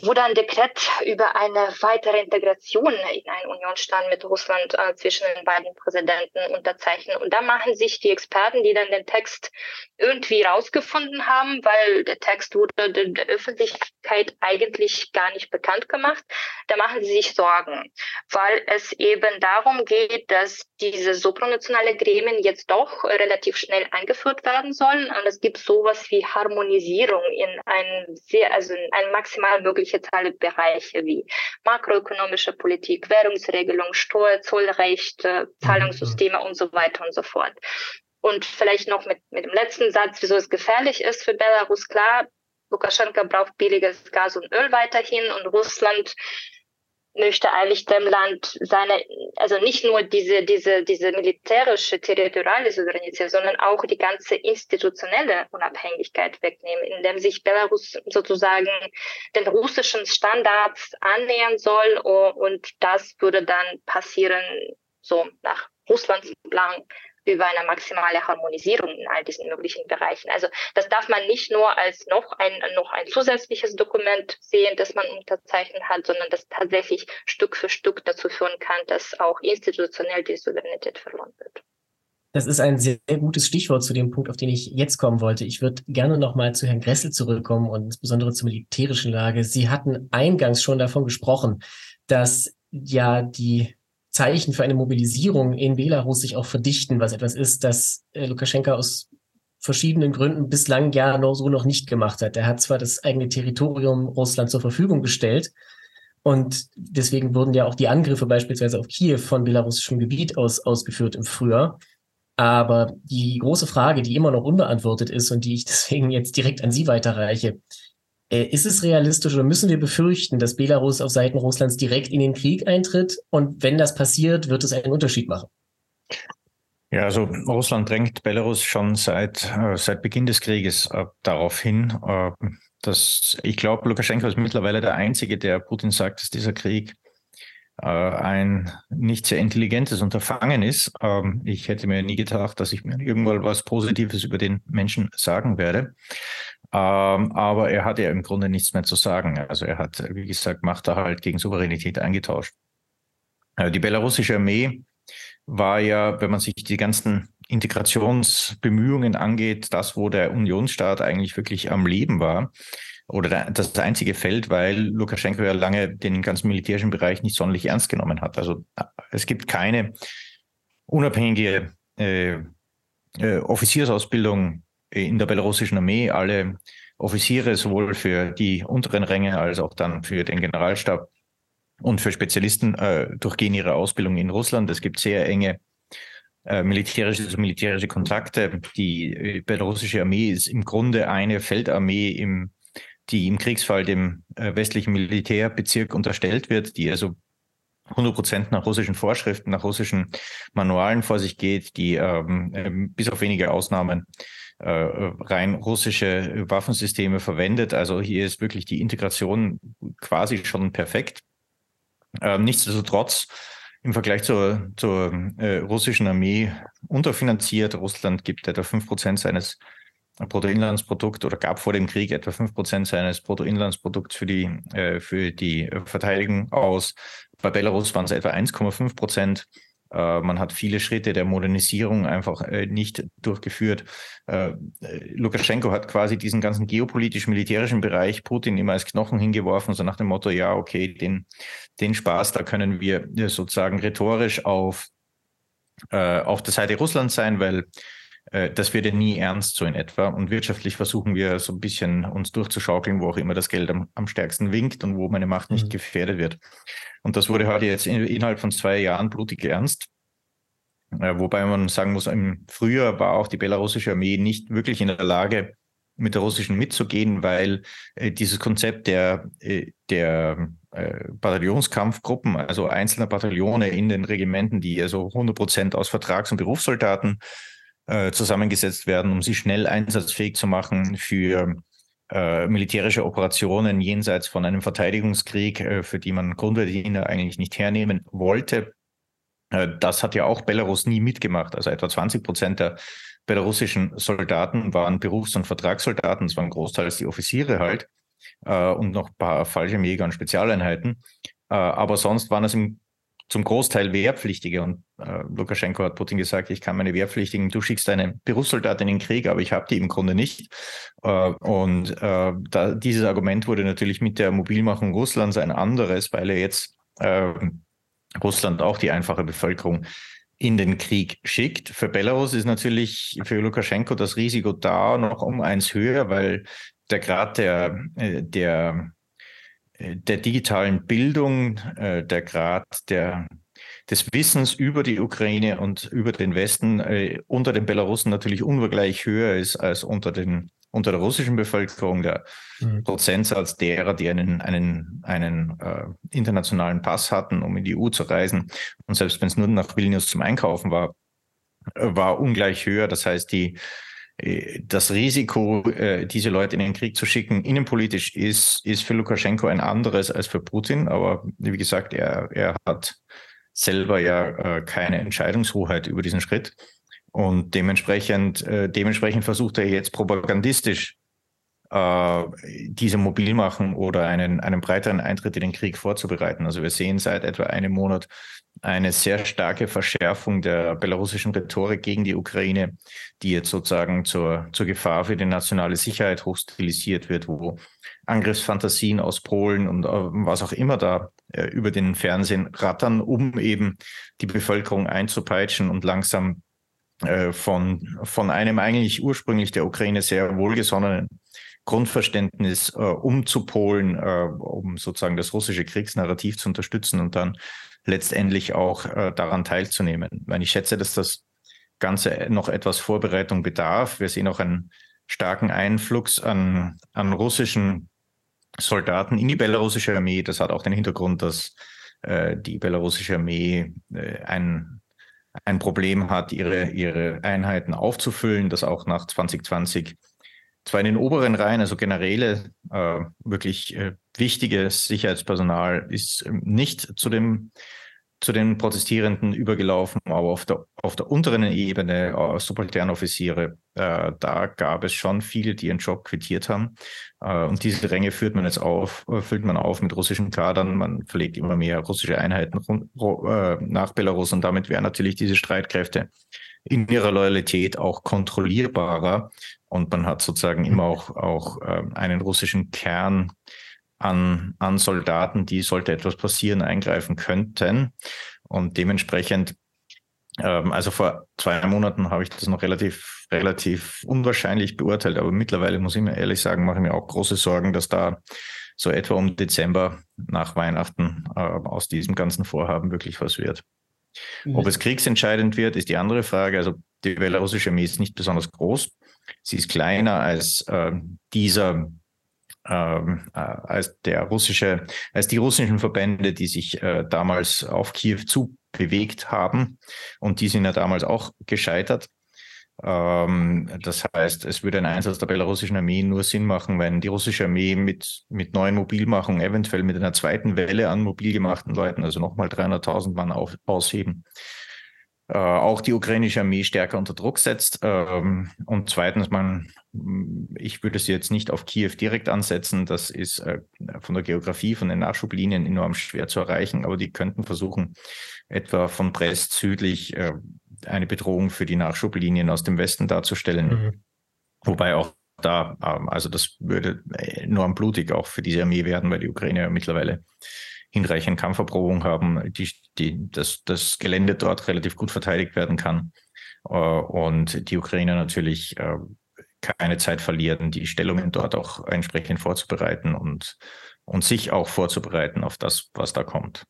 wurde ein Dekret über eine weitere Integration in einen Unionsstaat mit Russland äh, zwischen den beiden Präsidenten unterzeichnet. Und da machen sich die Experten, die dann den Text irgendwie rausgefunden haben, weil der Text wurde der Öffentlichkeit eigentlich gar nicht bekannt gemacht, da machen sie sich Sorgen, weil es eben darum geht, dass diese supranationale Gremien jetzt doch relativ schnell eingeführt werden sollen. Und es gibt sowas wie Harmonisierung in ein sehr, also in ein maximal mögliches solche Bereiche wie makroökonomische Politik, Währungsregelung, Steuer, Zollrecht, mhm. Zahlungssysteme und so weiter und so fort. Und vielleicht noch mit, mit dem letzten Satz, wieso es gefährlich ist für Belarus. Klar, Lukaschenka braucht billiges Gas und Öl weiterhin und Russland möchte eigentlich dem Land seine, also nicht nur diese, diese, diese militärische, territoriale Souveränität, sondern auch die ganze institutionelle Unabhängigkeit wegnehmen, indem sich Belarus sozusagen den russischen Standards annähern soll und das würde dann passieren, so nach Russlands Plan über eine maximale Harmonisierung in all diesen möglichen Bereichen. Also das darf man nicht nur als noch ein, noch ein zusätzliches Dokument sehen, das man unterzeichnet hat, sondern das tatsächlich Stück für Stück dazu führen kann, dass auch institutionell die Souveränität verloren wird. Das ist ein sehr, sehr gutes Stichwort zu dem Punkt, auf den ich jetzt kommen wollte. Ich würde gerne nochmal zu Herrn Gressel zurückkommen und insbesondere zur militärischen Lage. Sie hatten eingangs schon davon gesprochen, dass ja die Zeichen für eine Mobilisierung in Belarus sich auch verdichten, was etwas ist, das äh, Lukaschenka aus verschiedenen Gründen bislang ja noch so noch nicht gemacht hat. Er hat zwar das eigene Territorium Russland zur Verfügung gestellt und deswegen wurden ja auch die Angriffe beispielsweise auf Kiew von belarussischem Gebiet aus ausgeführt im Frühjahr. Aber die große Frage, die immer noch unbeantwortet ist und die ich deswegen jetzt direkt an Sie weiterreiche, ist es realistisch oder müssen wir befürchten, dass Belarus auf Seiten Russlands direkt in den Krieg eintritt? Und wenn das passiert, wird es einen Unterschied machen? Ja, also Russland drängt Belarus schon seit, äh, seit Beginn des Krieges äh, darauf hin, äh, dass ich glaube, Lukaschenko ist mittlerweile der Einzige, der Putin sagt, dass dieser Krieg äh, ein nicht sehr intelligentes Unterfangen ist. Ähm, ich hätte mir nie gedacht, dass ich mir irgendwann was Positives über den Menschen sagen werde. Ähm, aber er hat ja im Grunde nichts mehr zu sagen. Also er hat, wie gesagt, Machterhalt gegen Souveränität eingetauscht. Äh, die belarussische Armee war ja, wenn man sich die ganzen Integrationsbemühungen angeht, das, wo der Unionsstaat eigentlich wirklich am Leben war oder das einzige Feld, weil Lukaschenko ja lange den ganzen militärischen Bereich nicht sonderlich ernst genommen hat. Also äh, es gibt keine unabhängige äh, äh, Offiziersausbildung in der belarussischen Armee. Alle Offiziere, sowohl für die unteren Ränge als auch dann für den Generalstab und für Spezialisten, äh, durchgehen ihre Ausbildung in Russland. Es gibt sehr enge äh, militärische militärische Kontakte. Die äh, belarussische Armee ist im Grunde eine Feldarmee, im, die im Kriegsfall dem äh, westlichen Militärbezirk unterstellt wird, die also 100 Prozent nach russischen Vorschriften, nach russischen Manualen vor sich geht, die ähm, ähm bis auf wenige Ausnahmen äh, rein russische Waffensysteme verwendet. Also hier ist wirklich die Integration quasi schon perfekt. Ähm, nichtsdestotrotz im Vergleich zur, zur äh, russischen Armee unterfinanziert. Russland gibt etwa fünf Prozent seines Bruttoinlandsprodukts oder gab vor dem Krieg etwa fünf Prozent seines Bruttoinlandsprodukts für die, äh, für die Verteidigung aus. Bei Belarus waren es etwa 1,5 Prozent. Äh, man hat viele Schritte der Modernisierung einfach äh, nicht durchgeführt. Äh, Lukaschenko hat quasi diesen ganzen geopolitisch-militärischen Bereich Putin immer als Knochen hingeworfen, so nach dem Motto, ja, okay, den, den Spaß, da können wir sozusagen rhetorisch auf, auf der Seite Russlands sein, weil das wird ja nie ernst so in etwa. Und wirtschaftlich versuchen wir so ein bisschen uns durchzuschaukeln, wo auch immer das Geld am, am stärksten winkt und wo meine Macht nicht mhm. gefährdet wird. Und das wurde heute jetzt in, innerhalb von zwei Jahren blutig ernst. Äh, wobei man sagen muss, im Frühjahr war auch die belarussische Armee nicht wirklich in der Lage, mit der russischen mitzugehen, weil äh, dieses Konzept der, äh, der äh, Bataillonskampfgruppen, also einzelner Bataillone in den Regimenten, die also 100 Prozent aus Vertrags- und Berufssoldaten äh, zusammengesetzt werden, um sie schnell einsatzfähig zu machen für äh, militärische Operationen jenseits von einem Verteidigungskrieg, äh, für die man Grundverdiener eigentlich nicht hernehmen wollte. Das hat ja auch Belarus nie mitgemacht. Also etwa 20 Prozent der belarussischen Soldaten waren Berufs- und Vertragssoldaten. Das waren großteils die Offiziere halt und noch ein paar Fallschirmjäger und Spezialeinheiten. Aber sonst waren es im zum Großteil Wehrpflichtige. Und äh, Lukaschenko hat Putin gesagt, ich kann meine Wehrpflichtigen, du schickst deine Berufssoldaten in den Krieg, aber ich habe die im Grunde nicht. Äh, und äh, da, dieses Argument wurde natürlich mit der Mobilmachung Russlands ein anderes, weil er jetzt äh, Russland auch die einfache Bevölkerung in den Krieg schickt. Für Belarus ist natürlich für Lukaschenko das Risiko da noch um eins höher, weil der Grad der, äh, der der digitalen Bildung, äh, der Grad der, des Wissens über die Ukraine und über den Westen äh, unter den Belarussen natürlich unvergleich höher ist als unter, den, unter der russischen Bevölkerung. Der mhm. Prozentsatz derer, die einen, einen, einen äh, internationalen Pass hatten, um in die EU zu reisen, und selbst wenn es nur nach Vilnius zum Einkaufen war, war ungleich höher. Das heißt, die äh, das Risiko, äh, diese Leute in den Krieg zu schicken, innenpolitisch ist, ist für Lukaschenko ein anderes als für Putin. Aber wie gesagt, er, er hat selber ja äh, keine Entscheidungshoheit über diesen Schritt. Und dementsprechend, dementsprechend versucht er jetzt propagandistisch diese Mobilmachen oder einen, einen breiteren Eintritt in den Krieg vorzubereiten. Also wir sehen seit etwa einem Monat eine sehr starke Verschärfung der belarussischen Rhetorik gegen die Ukraine, die jetzt sozusagen zur, zur Gefahr für die nationale Sicherheit hochstilisiert wird, wo Angriffsfantasien aus Polen und äh, was auch immer da äh, über den Fernsehen rattern, um eben die Bevölkerung einzupeitschen und langsam äh, von, von einem eigentlich ursprünglich der Ukraine sehr wohlgesonnenen Grundverständnis äh, umzupolen, äh, um sozusagen das russische Kriegsnarrativ zu unterstützen und dann letztendlich auch äh, daran teilzunehmen. Weil ich schätze, dass das Ganze noch etwas Vorbereitung bedarf. Wir sehen auch einen starken Einfluss an, an russischen Soldaten in die belarussische Armee. Das hat auch den Hintergrund, dass äh, die belarussische Armee äh, ein, ein Problem hat, ihre, ihre Einheiten aufzufüllen, das auch nach 2020 zwar in den oberen Reihen, also Generäle, äh, wirklich äh, wichtiges Sicherheitspersonal ist ähm, nicht zu dem zu den Protestierenden übergelaufen, aber auf der, auf der unteren Ebene, äh, Subalternoffiziere, äh, da gab es schon viele, die ihren Job quittiert haben. Äh, und diese Ränge führt man jetzt auf, äh, füllt man auf mit russischen Kadern. Man verlegt immer mehr russische Einheiten äh, nach Belarus und damit wären natürlich diese Streitkräfte in ihrer Loyalität auch kontrollierbarer. Und man hat sozusagen immer auch, auch ähm, einen russischen Kern an, an Soldaten, die, sollte etwas passieren, eingreifen könnten. Und dementsprechend Ähm, also vor zwei Monaten habe ich das noch relativ, relativ unwahrscheinlich beurteilt, aber mittlerweile muss ich mir ehrlich sagen, mache ich mir auch große Sorgen, dass da so etwa um Dezember nach Weihnachten äh, aus diesem ganzen Vorhaben wirklich was wird. Mhm. Ob es kriegsentscheidend wird, ist die andere Frage. Also die belarussische Armee ist nicht besonders groß. Sie ist kleiner als äh, dieser ähm, äh, als der russische, als die russischen Verbände, die sich äh, damals auf Kiew zu bewegt haben. Und die sind ja damals auch gescheitert. Ähm, das heißt, es würde ein Einsatz der belarussischen Armee nur Sinn machen, wenn die russische Armee mit, mit neuen Mobilmachungen, eventuell mit einer zweiten Welle an mobil gemachten Leuten, also nochmal 300.000 Mann auf, ausheben, äh, auch die ukrainische Armee stärker unter Druck setzt. Ähm, und zweitens, man, ich würde sie jetzt nicht auf Kiew direkt ansetzen. Das ist äh, von der Geografie, von den Nachschublinien enorm schwer zu erreichen, aber die könnten versuchen, etwa von Brest südlich äh, eine Bedrohung für die Nachschublinien aus dem Westen darzustellen. Mhm. Wobei auch da, ähm, also das würde enorm blutig auch für diese Armee werden, weil die Ukraine ja mittlerweile hinreichend Kampferprobung haben, die, die, dass das Gelände dort relativ gut verteidigt werden kann. Äh, und die Ukrainer natürlich äh, keine Zeit verlieren, die Stellungen dort auch entsprechend vorzubereiten und, und sich auch vorzubereiten auf das, was da kommt.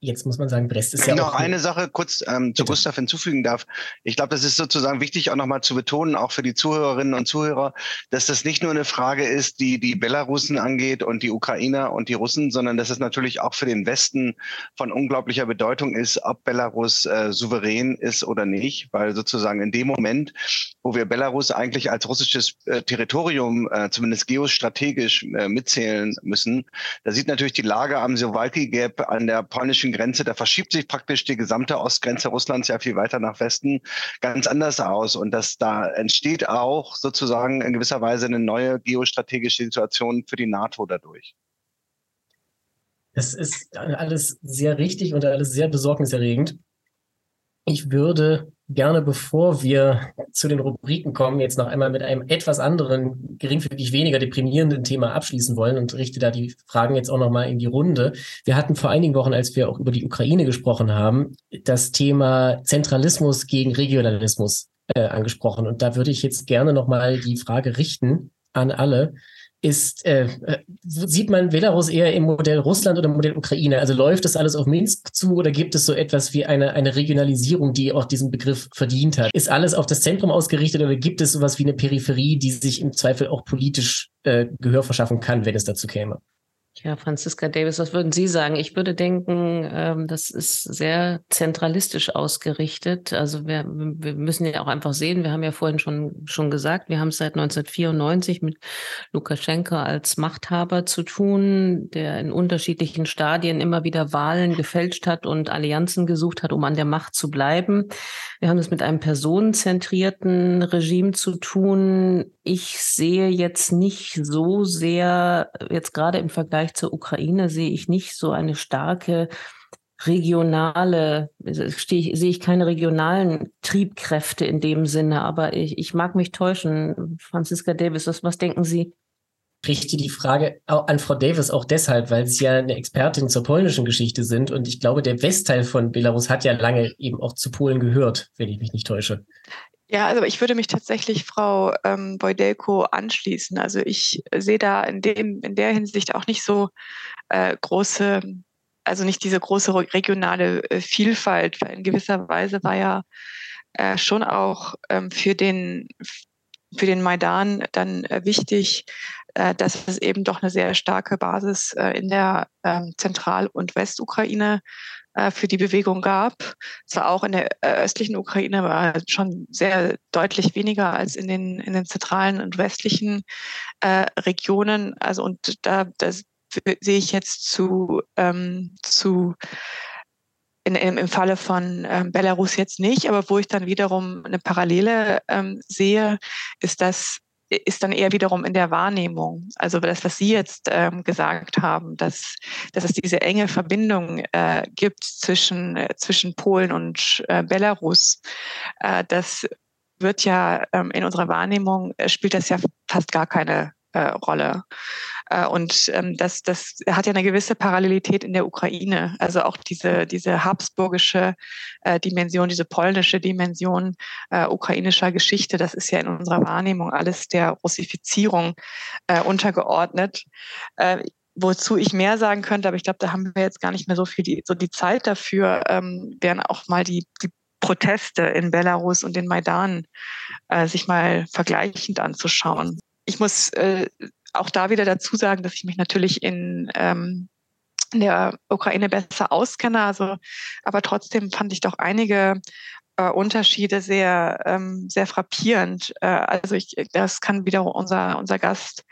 Jetzt muss man sagen, Brest ist ja noch eine Sache kurz ähm, zu Gustav hinzufügen darf. Ich glaube, das ist sozusagen wichtig auch nochmal zu betonen, auch für die Zuhörerinnen und Zuhörer, dass das nicht nur eine Frage ist, die die Belarusen angeht und die Ukrainer und die Russen, sondern dass es natürlich auch für den Westen von unglaublicher Bedeutung ist, ob Belarus äh, souverän ist oder nicht, weil sozusagen in dem Moment, wo wir Belarus eigentlich als russisches äh, Territorium äh, zumindest geostrategisch äh, mitzählen müssen, da sieht natürlich die Lage am Sowalki Gap an der polnischen russischen Grenze, da verschiebt sich praktisch die gesamte Ostgrenze Russlands ja viel weiter nach Westen ganz anders aus. Und dass da entsteht auch sozusagen in gewisser Weise eine neue geostrategische Situation für die NATO dadurch. Das ist alles sehr richtig und alles sehr besorgniserregend. Ich würde gerne, bevor wir zu den Rubriken kommen, jetzt noch einmal mit einem etwas anderen, geringfügig weniger deprimierenden Thema abschließen wollen und richte da die Fragen jetzt auch nochmal in die Runde. Wir hatten vor einigen Wochen, als wir auch über die Ukraine gesprochen haben, das Thema Zentralismus gegen Regionalismus äh, angesprochen. Und da würde ich jetzt gerne nochmal die Frage richten an alle ist, äh, äh, sieht man Belarus eher im Modell Russland oder im Modell Ukraine? Also läuft das alles auf Minsk zu oder gibt es so etwas wie eine, eine Regionalisierung, die auch diesen Begriff verdient hat? Ist alles auf das Zentrum ausgerichtet oder gibt es sowas wie eine Peripherie, die sich im Zweifel auch politisch äh, Gehör verschaffen kann, wenn es dazu käme? Ja, Franziska Davis, was würden Sie sagen? Ich würde denken, ähm, das ist sehr zentralistisch ausgerichtet. Also wir, wir müssen ja auch einfach sehen, wir haben ja vorhin schon, schon gesagt, wir haben es seit 1994 mit Lukaschenko als Machthaber zu tun, der in unterschiedlichen Stadien immer wieder Wahlen gefälscht hat und Allianzen gesucht hat, um an der Macht zu bleiben. Wir haben es mit einem personenzentrierten Regime zu tun. Ich sehe jetzt nicht so sehr, jetzt gerade im Vergleich zur Ukraine, sehe ich nicht so eine starke regionale, sehe ich keine regionalen Triebkräfte in dem Sinne, aber ich, ich mag mich täuschen. Franziska Davis, was, was denken Sie? Richte die Frage an Frau Davis auch deshalb, weil Sie ja eine Expertin zur polnischen Geschichte sind und ich glaube, der Westteil von Belarus hat ja lange eben auch zu Polen gehört, wenn ich mich nicht täusche. Ja, also ich würde mich tatsächlich Frau ähm, Beudelko anschließen. Also ich sehe da in dem in der Hinsicht auch nicht so äh, große, also nicht diese große regionale äh, Vielfalt, weil in gewisser Weise war ja äh, schon auch ähm, für den für den Maidan dann äh, wichtig, äh, dass es eben doch eine sehr starke Basis äh, in der ähm, Zentral- und Westukraine äh, für die Bewegung gab. Zwar auch in der östlichen Ukraine, aber schon sehr deutlich weniger als in den, in den zentralen und westlichen äh, Regionen. Also und da das sehe ich jetzt zu, ähm, zu in, im, im Falle von ähm, Belarus jetzt nicht, aber wo ich dann wiederum eine Parallele ähm, sehe, ist das ist dann eher wiederum in der Wahrnehmung. Also das, was Sie jetzt ähm, gesagt haben, dass, dass es diese enge Verbindung äh, gibt zwischen, äh, zwischen Polen und äh, Belarus, äh, das wird ja ähm, in unserer Wahrnehmung, äh, spielt das ja fast gar keine äh, Rolle. Äh, und ähm, das, das hat ja eine gewisse Parallelität in der Ukraine. Also auch diese, diese habsburgische äh, Dimension, diese polnische Dimension äh, ukrainischer Geschichte, das ist ja in unserer Wahrnehmung alles der Russifizierung äh, untergeordnet. Äh, wozu ich mehr sagen könnte, aber ich glaube, da haben wir jetzt gar nicht mehr so viel die, so die Zeit dafür, ähm, wären auch mal die, die Proteste in Belarus und den Maidan äh, sich mal vergleichend anzuschauen. Ich muss äh, auch da wieder dazu sagen, dass ich mich natürlich in, ähm, in der Ukraine besser auskenne. Also, aber trotzdem fand ich doch einige äh, Unterschiede sehr, ähm, sehr frappierend. Äh, also ich, das kann wieder unser, unser Gast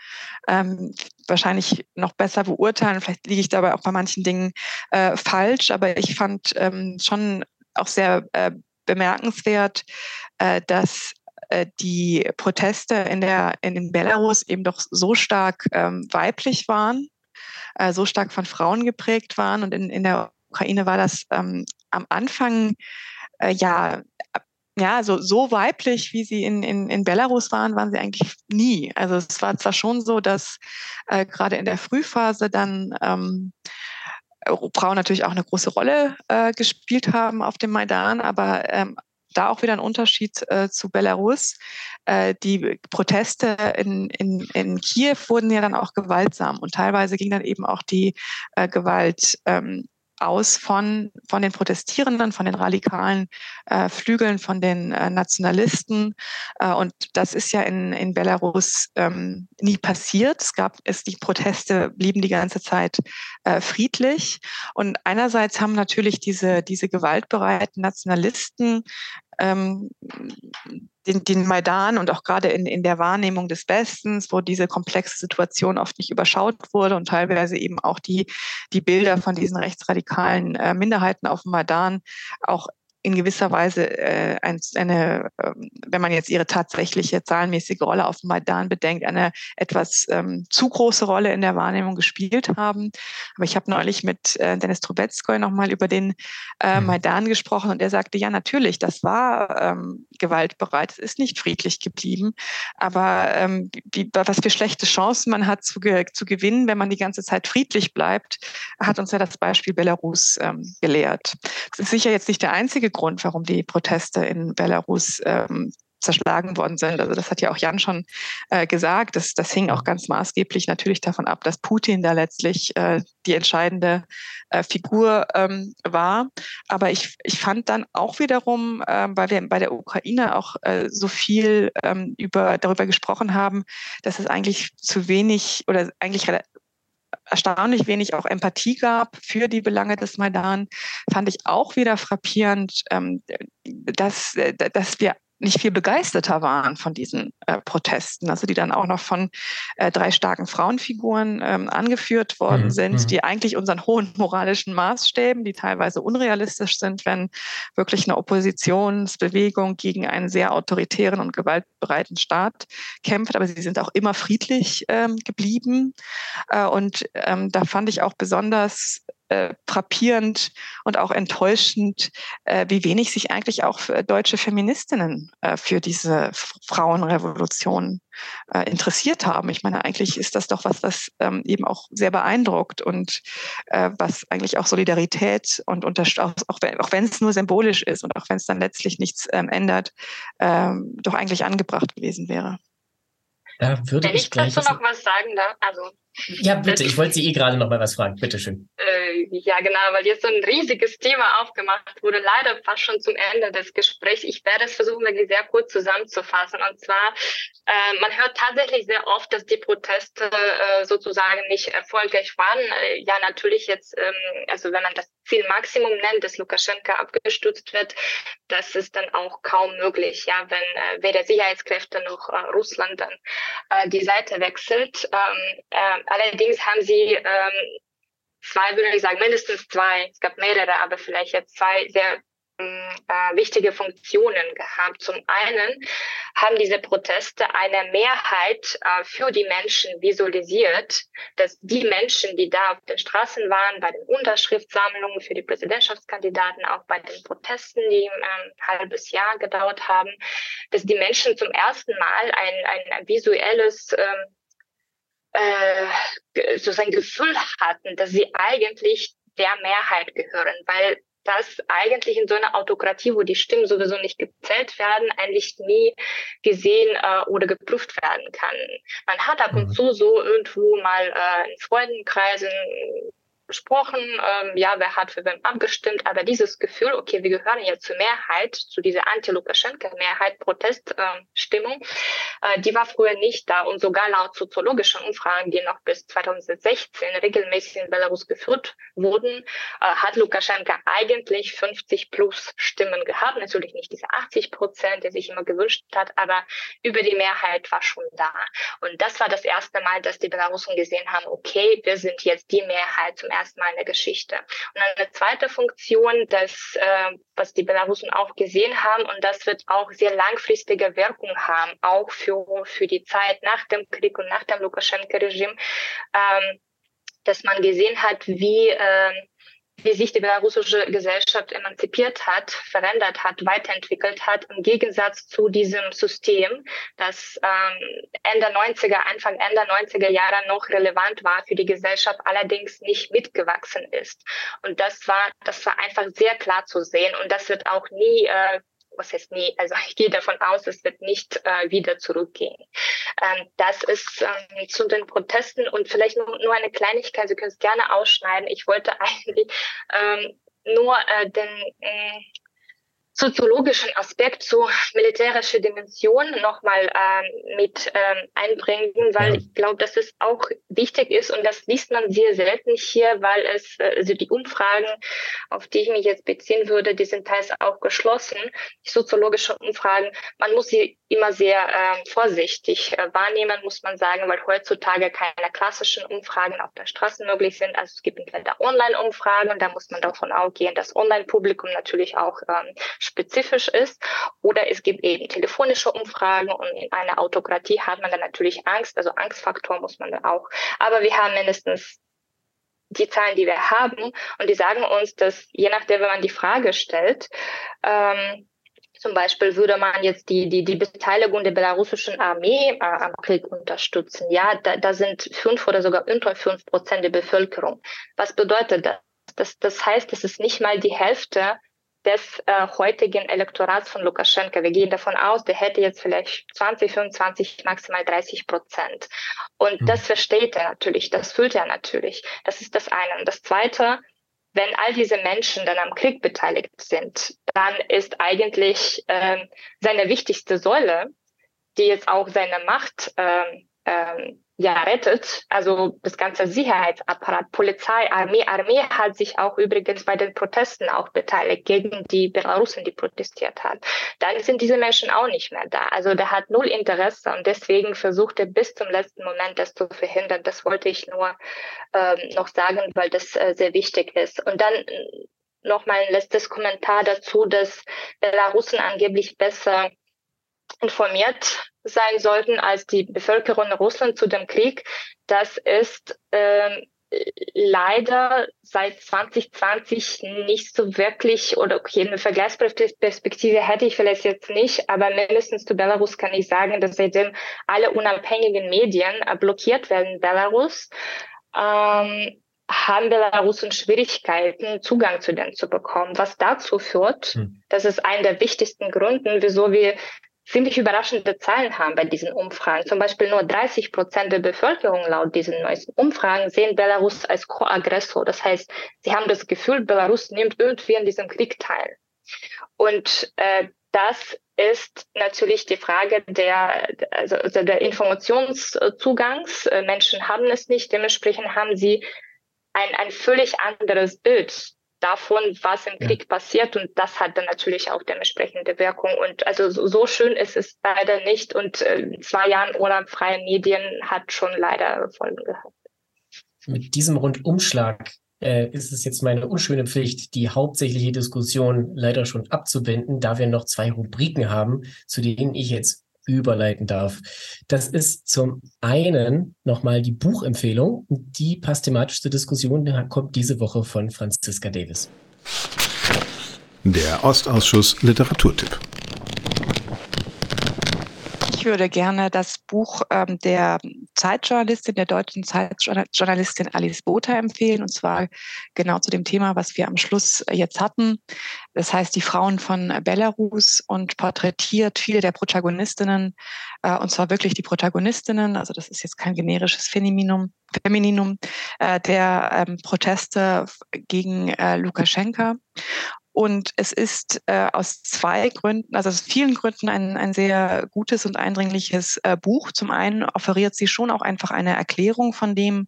ähm, wahrscheinlich noch besser beurteilen. Vielleicht liege ich dabei auch bei manchen Dingen äh, falsch, aber ich fand ähm, schon auch sehr äh, bemerkenswert, äh, dass die Proteste in der in Belarus eben doch so stark ähm, weiblich waren, äh, so stark von Frauen geprägt waren und in, in der Ukraine war das ähm, am Anfang äh, ja ja, so, so weiblich, wie sie in, in, in Belarus waren, waren sie eigentlich nie. Also es war zwar schon so, dass äh, gerade in der Frühphase dann ähm, Frauen natürlich auch eine große Rolle äh, gespielt haben auf dem Maidan, aber ähm, da auch wieder ein Unterschied äh, zu Belarus. Äh, die Proteste in, in, in Kiew wurden ja dann auch gewaltsam und teilweise ging dann eben auch die äh, Gewalt ähm, aus von, von den Protestierenden, von den radikalen äh, Flügeln, von den äh, Nationalisten. Äh, und das ist ja in, in Belarus ähm, nie passiert. Es gab es, die Proteste blieben die ganze Zeit äh, friedlich. Und einerseits haben natürlich diese, diese gewaltbereiten Nationalisten ähm, den, den Maidan und auch gerade in, in der Wahrnehmung des Westens, wo diese komplexe Situation oft nicht überschaut wurde und teilweise eben auch die, die Bilder von diesen rechtsradikalen äh, Minderheiten auf dem Maidan auch in gewisser Weise äh, ein, eine, ähm, wenn man jetzt ihre tatsächliche zahlenmäßige Rolle auf dem Maidan bedenkt, eine etwas ähm, zu große Rolle in der Wahrnehmung gespielt haben. Aber ich habe neulich mit äh, Dennis Trubetskoy nochmal über den äh, mhm. Maidan gesprochen und er sagte, ja natürlich, das war ähm, gewaltbereit, es ist nicht friedlich geblieben, aber ähm, wie, was für schlechte Chancen man hat zu, ge zu gewinnen, wenn man die ganze Zeit friedlich bleibt, hat uns ja das Beispiel Belarus ähm, gelehrt. Das ist sicher jetzt nicht der einzige Grund, warum die Proteste in Belarus ähm, zerschlagen worden sind. Also das hat ja auch Jan schon äh, gesagt. Das, das hing auch ganz maßgeblich natürlich davon ab, dass Putin da letztlich äh, die entscheidende äh, Figur ähm, war. Aber ich, ich fand dann auch wiederum, äh, weil wir bei der Ukraine auch äh, so viel ähm, über, darüber gesprochen haben, dass es eigentlich zu wenig oder eigentlich erstaunlich wenig auch Empathie gab für die Belange des Maidan, fand ich auch wieder frappierend, ähm, dass, äh, dass wir nicht viel begeisterter waren von diesen äh, Protesten, also die dann auch noch von äh, drei starken Frauenfiguren ähm, angeführt worden mhm. sind, mhm. die eigentlich unseren hohen moralischen Maßstäben, die teilweise unrealistisch sind, wenn wirklich eine Oppositionsbewegung gegen einen sehr autoritären und gewaltbereiten Staat kämpft, aber sie sind auch immer friedlich ähm, geblieben. Äh, und ähm, da fand ich auch besonders äh, frappierend und auch enttäuschend, äh, wie wenig sich eigentlich auch deutsche Feministinnen äh, für diese Frauenrevolution äh, interessiert haben. Ich meine, eigentlich ist das doch was, was ähm, eben auch sehr beeindruckt und äh, was eigentlich auch Solidarität und auch, auch wenn, auch wenn es nur symbolisch ist und auch wenn es dann letztlich nichts ähm, ändert, ähm, doch eigentlich angebracht gewesen wäre. Da würde Wenn ich, ich dazu noch was sagen darf, also ja, bitte, ich wollte Sie eh gerade noch mal was fragen. Bitte schön. Äh, ja, genau, weil jetzt so ein riesiges Thema aufgemacht wurde, leider fast schon zum Ende des Gesprächs. Ich werde es versuchen, wirklich sehr kurz zusammenzufassen. Und zwar, äh, man hört tatsächlich sehr oft, dass die Proteste äh, sozusagen nicht erfolgreich waren. Ja, natürlich jetzt, ähm, also wenn man das Zielmaximum nennt, dass Lukaschenka abgestützt wird, das ist dann auch kaum möglich, ja, wenn weder Sicherheitskräfte noch Russland dann die Seite wechselt. Ähm, äh, allerdings haben sie ähm, zwei, würde ich sagen, mindestens zwei, es gab mehrere, aber vielleicht jetzt zwei sehr äh, wichtige Funktionen gehabt. Zum einen haben diese Proteste eine Mehrheit äh, für die Menschen visualisiert, dass die Menschen, die da auf den Straßen waren, bei den Unterschriftsammlungen für die Präsidentschaftskandidaten, auch bei den Protesten, die ein ähm, halbes Jahr gedauert haben, dass die Menschen zum ersten Mal ein, ein, ein visuelles ähm, äh, so sein Gefühl hatten, dass sie eigentlich der Mehrheit gehören, weil das eigentlich in so einer Autokratie, wo die Stimmen sowieso nicht gezählt werden, eigentlich nie gesehen äh, oder geprüft werden kann. Man hat ab und mhm. zu so irgendwo mal äh, in Freudenkreisen besprochen, ähm, ja, wer hat für wen abgestimmt, aber dieses Gefühl, okay, wir gehören ja zur Mehrheit, zu dieser Anti-Lukaschenka-Mehrheit, Proteststimmung, äh, die war früher nicht da und sogar laut soziologischen Umfragen, die noch bis 2016 regelmäßig in Belarus geführt wurden, äh, hat Lukaschenka eigentlich 50 plus Stimmen gehabt, natürlich nicht diese 80 Prozent, die sich immer gewünscht hat, aber über die Mehrheit war schon da. Und das war das erste Mal, dass die Belarusen gesehen haben, okay, wir sind jetzt die Mehrheit zum erstmal in der Geschichte. Und eine zweite Funktion, das, äh, was die Belarusen auch gesehen haben, und das wird auch sehr langfristige Wirkung haben, auch für, für die Zeit nach dem Krieg und nach dem Lukaschenka-Regime, ähm, dass man gesehen hat, wie äh, wie sich die belarussische Gesellschaft emanzipiert hat, verändert hat, weiterentwickelt hat, im Gegensatz zu diesem System, das ähm, Ende 90er, Anfang Ende 90er Jahre noch relevant war für die Gesellschaft, allerdings nicht mitgewachsen ist. Und das war, das war einfach sehr klar zu sehen und das wird auch nie äh, was heißt nie, also ich gehe davon aus, es wird nicht äh, wieder zurückgehen. Ähm, das ist ähm, zu den Protesten und vielleicht nur, nur eine Kleinigkeit, Sie können es gerne ausschneiden. Ich wollte eigentlich ähm, nur äh, den äh, soziologischen Aspekt zu militärischer Dimension nochmal ähm, mit ähm, einbringen, weil ja. ich glaube, dass es auch wichtig ist und das liest man sehr selten hier, weil es, äh, also die Umfragen, auf die ich mich jetzt beziehen würde, die sind teils auch geschlossen. Die soziologischen Umfragen, man muss sie immer sehr äh, vorsichtig äh, wahrnehmen, muss man sagen, weil heutzutage keine klassischen Umfragen auf der Straße möglich sind. Also es gibt entweder Online-Umfragen und da muss man davon ausgehen, dass Online-Publikum natürlich auch ähm, spezifisch ist. Oder es gibt eben telefonische Umfragen und in einer Autokratie hat man dann natürlich Angst. Also Angstfaktor muss man auch. Aber wir haben mindestens die Zahlen, die wir haben, und die sagen uns, dass je nachdem, wenn man die Frage stellt, ähm, zum Beispiel würde man jetzt die, die, die Beteiligung der belarussischen Armee äh, am Krieg unterstützen. Ja, da, da sind fünf oder sogar unter fünf Prozent der Bevölkerung. Was bedeutet das? Das, das heißt, es ist nicht mal die Hälfte des äh, heutigen Elektorats von Lukaschenka. Wir gehen davon aus, der hätte jetzt vielleicht 20, 25, maximal 30 Prozent. Und mhm. das versteht er natürlich, das fühlt er natürlich. Das ist das eine. Und das zweite, wenn all diese Menschen dann am Krieg beteiligt sind, dann ist eigentlich ähm, seine wichtigste Säule, die jetzt auch seine Macht ähm, ähm, ja rettet. Also das ganze Sicherheitsapparat, Polizei, Armee. Armee hat sich auch übrigens bei den Protesten auch beteiligt gegen die Belarusen, die protestiert haben. Dann sind diese Menschen auch nicht mehr da. Also der hat null Interesse und deswegen versucht er bis zum letzten Moment das zu verhindern. Das wollte ich nur ähm, noch sagen, weil das äh, sehr wichtig ist. Und dann äh, noch mal ein letztes Kommentar dazu, dass Belarusen angeblich besser informiert sein sollten als die Bevölkerung Russlands zu dem Krieg. Das ist ähm, leider seit 2020 nicht so wirklich, oder okay, eine Vergleichsperspektive hätte ich vielleicht jetzt nicht, aber mindestens zu Belarus kann ich sagen, dass seitdem alle unabhängigen Medien äh, blockiert werden in Belarus, ähm, haben Belarusen Schwierigkeiten, Zugang zu denen zu bekommen, was dazu führt, hm. das ist einer der wichtigsten Gründe, wieso wir ziemlich überraschende Zahlen haben bei diesen Umfragen. Zum Beispiel nur 30 Prozent der Bevölkerung laut diesen neuesten Umfragen sehen Belarus als Co-Aggressor. Das heißt, sie haben das Gefühl, Belarus nimmt irgendwie in diesem Krieg teil. Und äh, das ist natürlich die Frage der, also, also der Informationszugangs. Äh, Menschen haben es nicht, dementsprechend haben sie ein, ein völlig anderes Bild davon, was im Krieg ja. passiert. Und das hat dann natürlich auch dementsprechende Wirkung. Und also so, so schön ist es leider nicht. Und äh, zwei Jahren ohne freie Medien hat schon leider Folgen gehabt. Mit diesem Rundumschlag äh, ist es jetzt meine unschöne Pflicht, die hauptsächliche Diskussion leider schon abzubinden, da wir noch zwei Rubriken haben, zu denen ich jetzt überleiten darf. Das ist zum einen nochmal die Buchempfehlung. Die passt thematisch zur Diskussion, kommt diese Woche von Franziska Davis. Der Ostausschuss Literaturtipp. Würde gerne das Buch ähm, der Zeitjournalistin, der deutschen Zeitjournalistin Alice Botha empfehlen, und zwar genau zu dem Thema, was wir am Schluss jetzt hatten. Das heißt, die Frauen von Belarus und porträtiert viele der Protagonistinnen, äh, und zwar wirklich die Protagonistinnen, also das ist jetzt kein generisches Femininum, Femininum äh, der ähm, Proteste gegen äh, Lukaschenka. Und es ist äh, aus zwei Gründen, also aus vielen Gründen ein, ein sehr gutes und eindringliches äh, Buch. Zum einen offeriert sie schon auch einfach eine Erklärung von dem,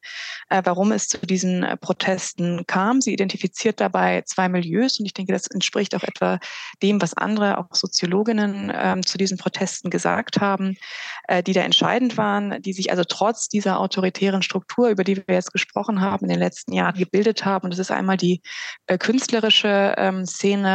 äh, warum es zu diesen äh, Protesten kam. Sie identifiziert dabei zwei Milieus und ich denke, das entspricht auch etwa dem, was andere, auch Soziologinnen ähm, zu diesen Protesten gesagt haben, äh, die da entscheidend waren, die sich also trotz dieser autoritären Struktur, über die wir jetzt gesprochen haben, in den letzten Jahren gebildet haben. Und das ist einmal die äh, künstlerische ähm, Szene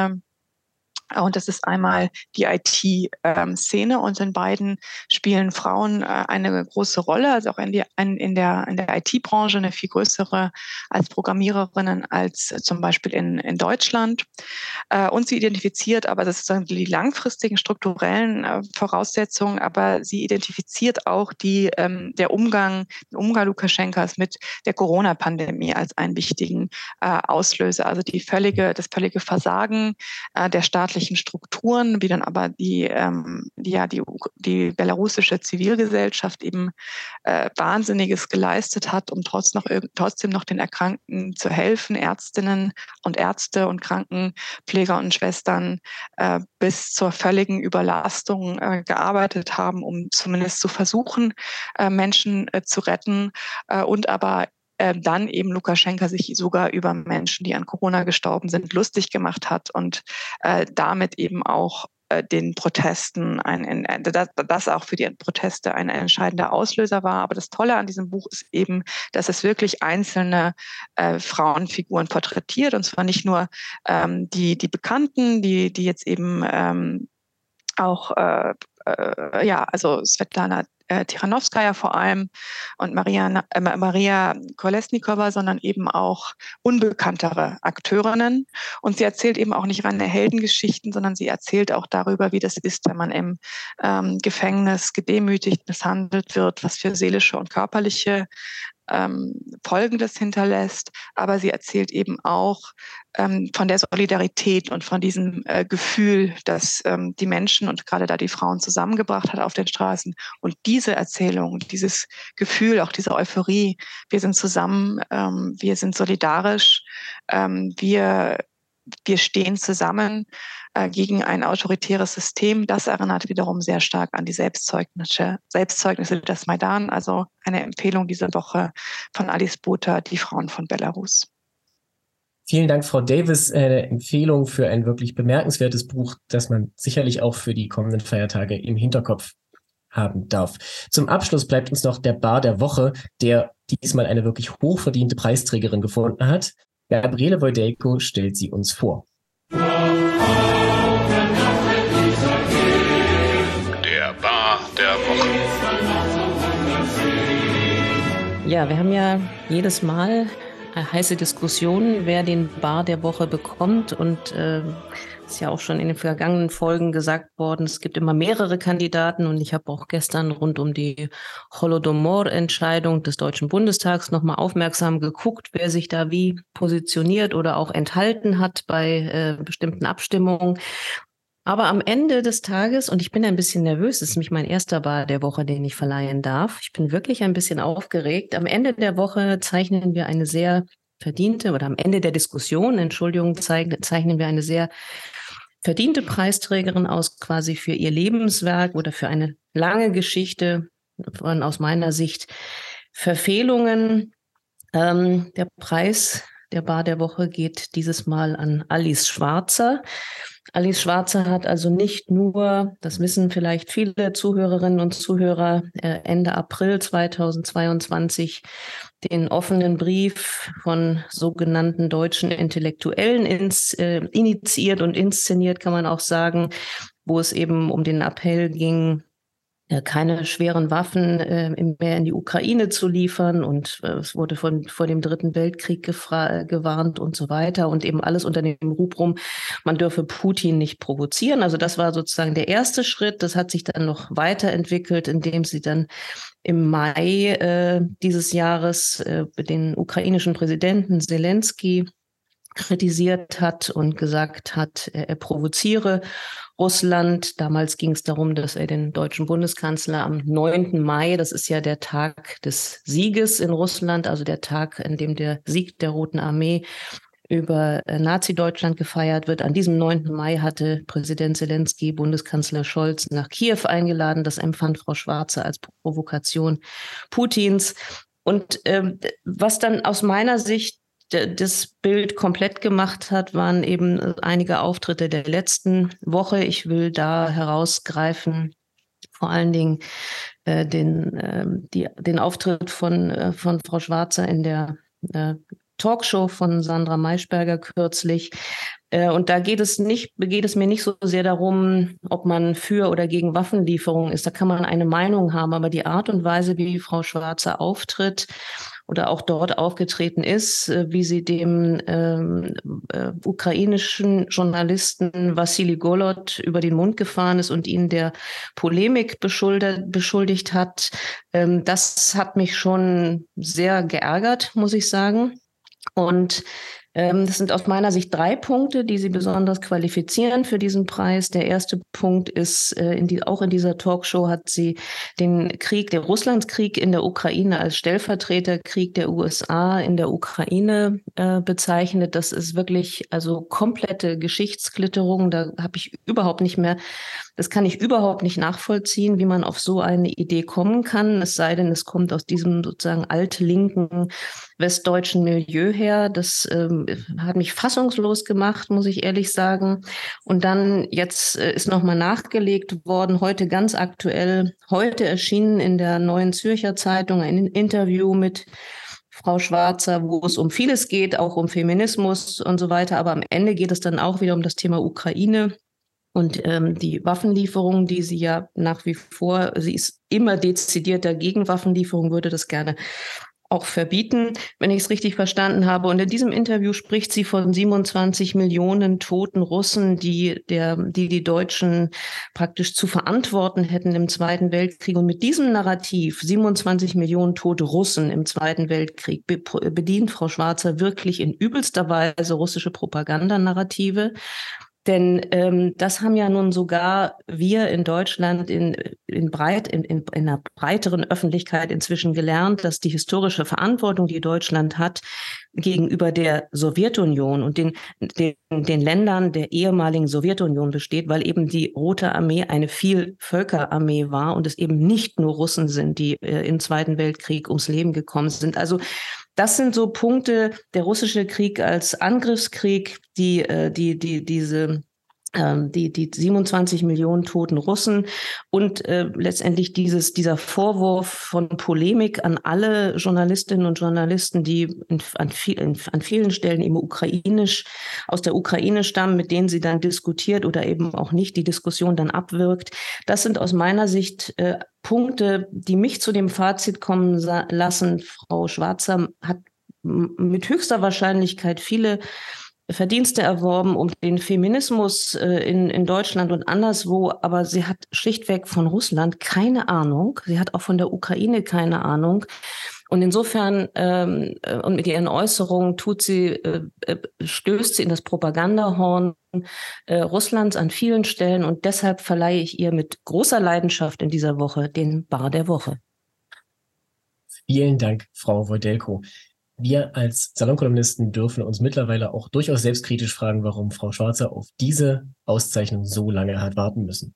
und das ist einmal die IT-Szene und in beiden spielen Frauen äh, eine große Rolle, also auch in, die, in der, in der IT-Branche eine viel größere als Programmiererinnen als zum Beispiel in, in Deutschland. Äh, und sie identifiziert aber, das sind die langfristigen strukturellen äh, Voraussetzungen, aber sie identifiziert auch die, ähm, der Umgang, den Umgang Lukaschenkas mit der Corona-Pandemie als einen wichtigen Auslöser. Also die völlige, das völlige Versagen der staatlichen staatlichen Strukturen, wie dann aber die, ähm, die ja die, die belarussische Zivilgesellschaft eben äh, Wahnsinniges geleistet hat, um trotz noch, trotzdem noch den Erkrankten zu helfen, Ärztinnen und Ärzte und Krankenpfleger und Schwestern äh, bis zur völligen Überlastung äh, gearbeitet haben, um zumindest zu versuchen, äh, Menschen äh, zu retten äh, und aber äh, dann eben Lukaschenka sich sogar über Menschen, die an Corona gestorben sind, lustig gemacht hat und äh, damit eben auch äh, den Protesten, ein, ein, das, das auch für die Proteste ein entscheidender Auslöser war. Aber das Tolle an diesem Buch ist eben, dass es wirklich einzelne äh, Frauenfiguren porträtiert und zwar nicht nur ähm, die, die Bekannten, die, die jetzt eben ähm, auch äh, äh, ja, also Svetlana äh, Tichanowskaja vor allem und Maria, äh, Maria Kolesnikova, sondern eben auch unbekanntere Akteurinnen. Und sie erzählt eben auch nicht reine Heldengeschichten, sondern sie erzählt auch darüber, wie das ist, wenn man im ähm, Gefängnis gedemütigt, misshandelt wird, was für seelische und körperliche ähm, Folgendes hinterlässt, aber sie erzählt eben auch ähm, von der Solidarität und von diesem äh, Gefühl, dass ähm, die Menschen und gerade da die Frauen zusammengebracht hat auf den Straßen. Und diese Erzählung, dieses Gefühl, auch diese Euphorie, wir sind zusammen, ähm, wir sind solidarisch, ähm, wir wir stehen zusammen äh, gegen ein autoritäres System. Das erinnert wiederum sehr stark an die Selbstzeugnisse, Selbstzeugnisse des Maidan. Also eine Empfehlung diese Woche von Alice Botha, die Frauen von Belarus. Vielen Dank, Frau Davis. Eine Empfehlung für ein wirklich bemerkenswertes Buch, das man sicherlich auch für die kommenden Feiertage im Hinterkopf haben darf. Zum Abschluss bleibt uns noch der Bar der Woche, der diesmal eine wirklich hochverdiente Preisträgerin gefunden hat. Gabriele Wojdelko stellt sie uns vor. Der Bar der Woche. Ja, wir haben ja jedes Mal heiße Diskussionen, wer den Bar der Woche bekommt und äh, ist ja auch schon in den vergangenen Folgen gesagt worden, es gibt immer mehrere Kandidaten und ich habe auch gestern rund um die Holodomor-Entscheidung des Deutschen Bundestags nochmal aufmerksam geguckt, wer sich da wie positioniert oder auch enthalten hat bei äh, bestimmten Abstimmungen. Aber am Ende des Tages, und ich bin ein bisschen nervös, ist nämlich mein erster Bar der Woche, den ich verleihen darf. Ich bin wirklich ein bisschen aufgeregt. Am Ende der Woche zeichnen wir eine sehr verdiente, oder am Ende der Diskussion, Entschuldigung, zeichnen wir eine sehr verdiente Preisträgerin aus quasi für ihr Lebenswerk oder für eine lange Geschichte von aus meiner Sicht Verfehlungen. Ähm, der Preis der Bar der Woche geht dieses Mal an Alice Schwarzer. Alice Schwarzer hat also nicht nur, das wissen vielleicht viele Zuhörerinnen und Zuhörer, äh, Ende April 2022 den offenen Brief von sogenannten deutschen Intellektuellen ins, äh, initiiert und inszeniert, kann man auch sagen, wo es eben um den Appell ging, keine schweren Waffen äh, mehr in die Ukraine zu liefern und äh, es wurde von, vor dem Dritten Weltkrieg gewarnt und so weiter und eben alles unter dem Rubrum, man dürfe Putin nicht provozieren. Also das war sozusagen der erste Schritt. Das hat sich dann noch weiterentwickelt, indem sie dann im Mai äh, dieses Jahres äh, den ukrainischen Präsidenten Zelensky kritisiert hat und gesagt hat, er, er provoziere Russland. Damals ging es darum, dass er den deutschen Bundeskanzler am 9. Mai, das ist ja der Tag des Sieges in Russland, also der Tag, an dem der Sieg der Roten Armee über äh, Nazi-Deutschland gefeiert wird. An diesem 9. Mai hatte Präsident Zelensky Bundeskanzler Scholz nach Kiew eingeladen. Das empfand Frau Schwarze als Provokation Putins. Und ähm, was dann aus meiner Sicht das Bild komplett gemacht hat, waren eben einige Auftritte der letzten Woche. Ich will da herausgreifen, vor allen Dingen äh, den, äh, die, den Auftritt von, äh, von Frau Schwarzer in der äh, Talkshow von Sandra Maischberger kürzlich. Äh, und da geht es nicht, geht es mir nicht so sehr darum, ob man für oder gegen Waffenlieferungen ist. Da kann man eine Meinung haben, aber die Art und Weise, wie Frau Schwarzer auftritt, oder auch dort aufgetreten ist, äh, wie sie dem ähm, äh, ukrainischen Journalisten Vassili Golod über den Mund gefahren ist und ihn der Polemik beschuldigt, hat. Ähm, das hat mich schon sehr geärgert, muss ich sagen. Und das sind aus meiner Sicht drei Punkte, die Sie besonders qualifizieren für diesen Preis. Der erste Punkt ist, äh, in die, auch in dieser Talkshow hat sie den Krieg, den Russlandskrieg in der Ukraine als Stellvertreterkrieg der USA in der Ukraine äh, bezeichnet. Das ist wirklich also komplette Geschichtsklitterung. Da habe ich überhaupt nicht mehr das kann ich überhaupt nicht nachvollziehen, wie man auf so eine Idee kommen kann, es sei denn, es kommt aus diesem sozusagen altlinken westdeutschen Milieu her. Das ähm, hat mich fassungslos gemacht, muss ich ehrlich sagen. Und dann jetzt äh, ist nochmal nachgelegt worden, heute ganz aktuell, heute erschienen in der Neuen Zürcher Zeitung ein Interview mit Frau Schwarzer, wo es um vieles geht, auch um Feminismus und so weiter. Aber am Ende geht es dann auch wieder um das Thema Ukraine. Und ähm, die Waffenlieferung, die sie ja nach wie vor, sie ist immer dezidiert dagegen Waffenlieferung, würde das gerne auch verbieten, wenn ich es richtig verstanden habe. Und in diesem Interview spricht sie von 27 Millionen toten Russen, die der, die die Deutschen praktisch zu verantworten hätten im Zweiten Weltkrieg. Und mit diesem Narrativ, 27 Millionen tote Russen im Zweiten Weltkrieg, bedient Frau Schwarzer wirklich in übelster Weise russische Propagandanarrative. Denn ähm, das haben ja nun sogar wir in Deutschland in, in, breit, in, in, in einer breiteren Öffentlichkeit inzwischen gelernt, dass die historische Verantwortung, die Deutschland hat, gegenüber der Sowjetunion und den, den, den Ländern der ehemaligen Sowjetunion besteht, weil eben die Rote Armee eine Vielvölkerarmee war und es eben nicht nur Russen sind, die äh, im Zweiten Weltkrieg ums Leben gekommen sind. Also das sind so Punkte, der russische Krieg als Angriffskrieg, die, äh, die, die, diese die, die 27 Millionen toten Russen und äh, letztendlich dieses, dieser Vorwurf von Polemik an alle Journalistinnen und Journalisten, die in, an, viel, in, an vielen Stellen eben ukrainisch, aus der Ukraine stammen, mit denen sie dann diskutiert oder eben auch nicht die Diskussion dann abwirkt. Das sind aus meiner Sicht äh, Punkte, die mich zu dem Fazit kommen lassen. Frau Schwarzer hat mit höchster Wahrscheinlichkeit viele Verdienste erworben um den Feminismus äh, in, in Deutschland und anderswo, aber sie hat schlichtweg von Russland keine Ahnung. Sie hat auch von der Ukraine keine Ahnung. Und insofern ähm, äh, und mit ihren Äußerungen tut sie, äh, äh, stößt sie in das Propagandahorn äh, Russlands an vielen Stellen und deshalb verleihe ich ihr mit großer Leidenschaft in dieser Woche den Bar der Woche. Vielen Dank, Frau Wojdelko. Wir als Salonkolumnisten dürfen uns mittlerweile auch durchaus selbstkritisch fragen, warum Frau Schwarzer auf diese Auszeichnung so lange hat warten müssen.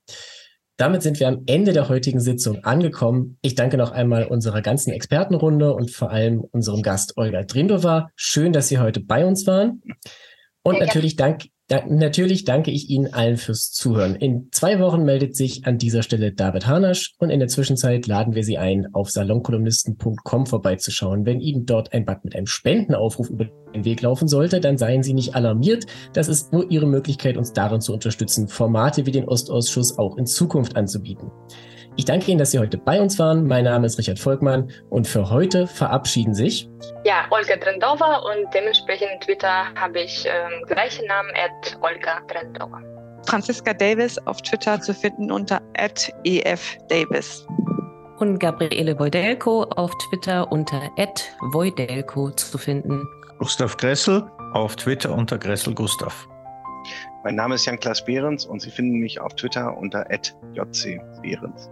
Damit sind wir am Ende der heutigen Sitzung angekommen. Ich danke noch einmal unserer ganzen Expertenrunde und vor allem unserem Gast Olga Drindova. Schön, dass Sie heute bei uns waren. Und natürlich danke da, natürlich danke ich Ihnen allen fürs Zuhören. In zwei Wochen meldet sich an dieser Stelle David Hanasch und in der Zwischenzeit laden wir Sie ein, auf salonkolumnisten.com vorbeizuschauen. Wenn Ihnen dort ein Button mit einem Spendenaufruf über den Weg laufen sollte, dann seien Sie nicht alarmiert. Das ist nur Ihre Möglichkeit, uns darin zu unterstützen, Formate wie den Ostausschuss auch in Zukunft anzubieten. Ich danke Ihnen, dass Sie heute bei uns waren. Mein Name ist Richard Volkmann und für heute verabschieden sich. Ja, Olga Drendova und dementsprechend Twitter habe ich ähm, gleichen Namen, at Olga Drendova. Franziska Davis auf Twitter zu finden unter @efdavis. Und Gabriele Wojdelko auf Twitter unter @wojdelko zu finden. Gustav Gressel auf Twitter unter Gressel Gustav. Mein Name ist Jan-Klaas Behrens und Sie finden mich auf Twitter unter @jcbehrens.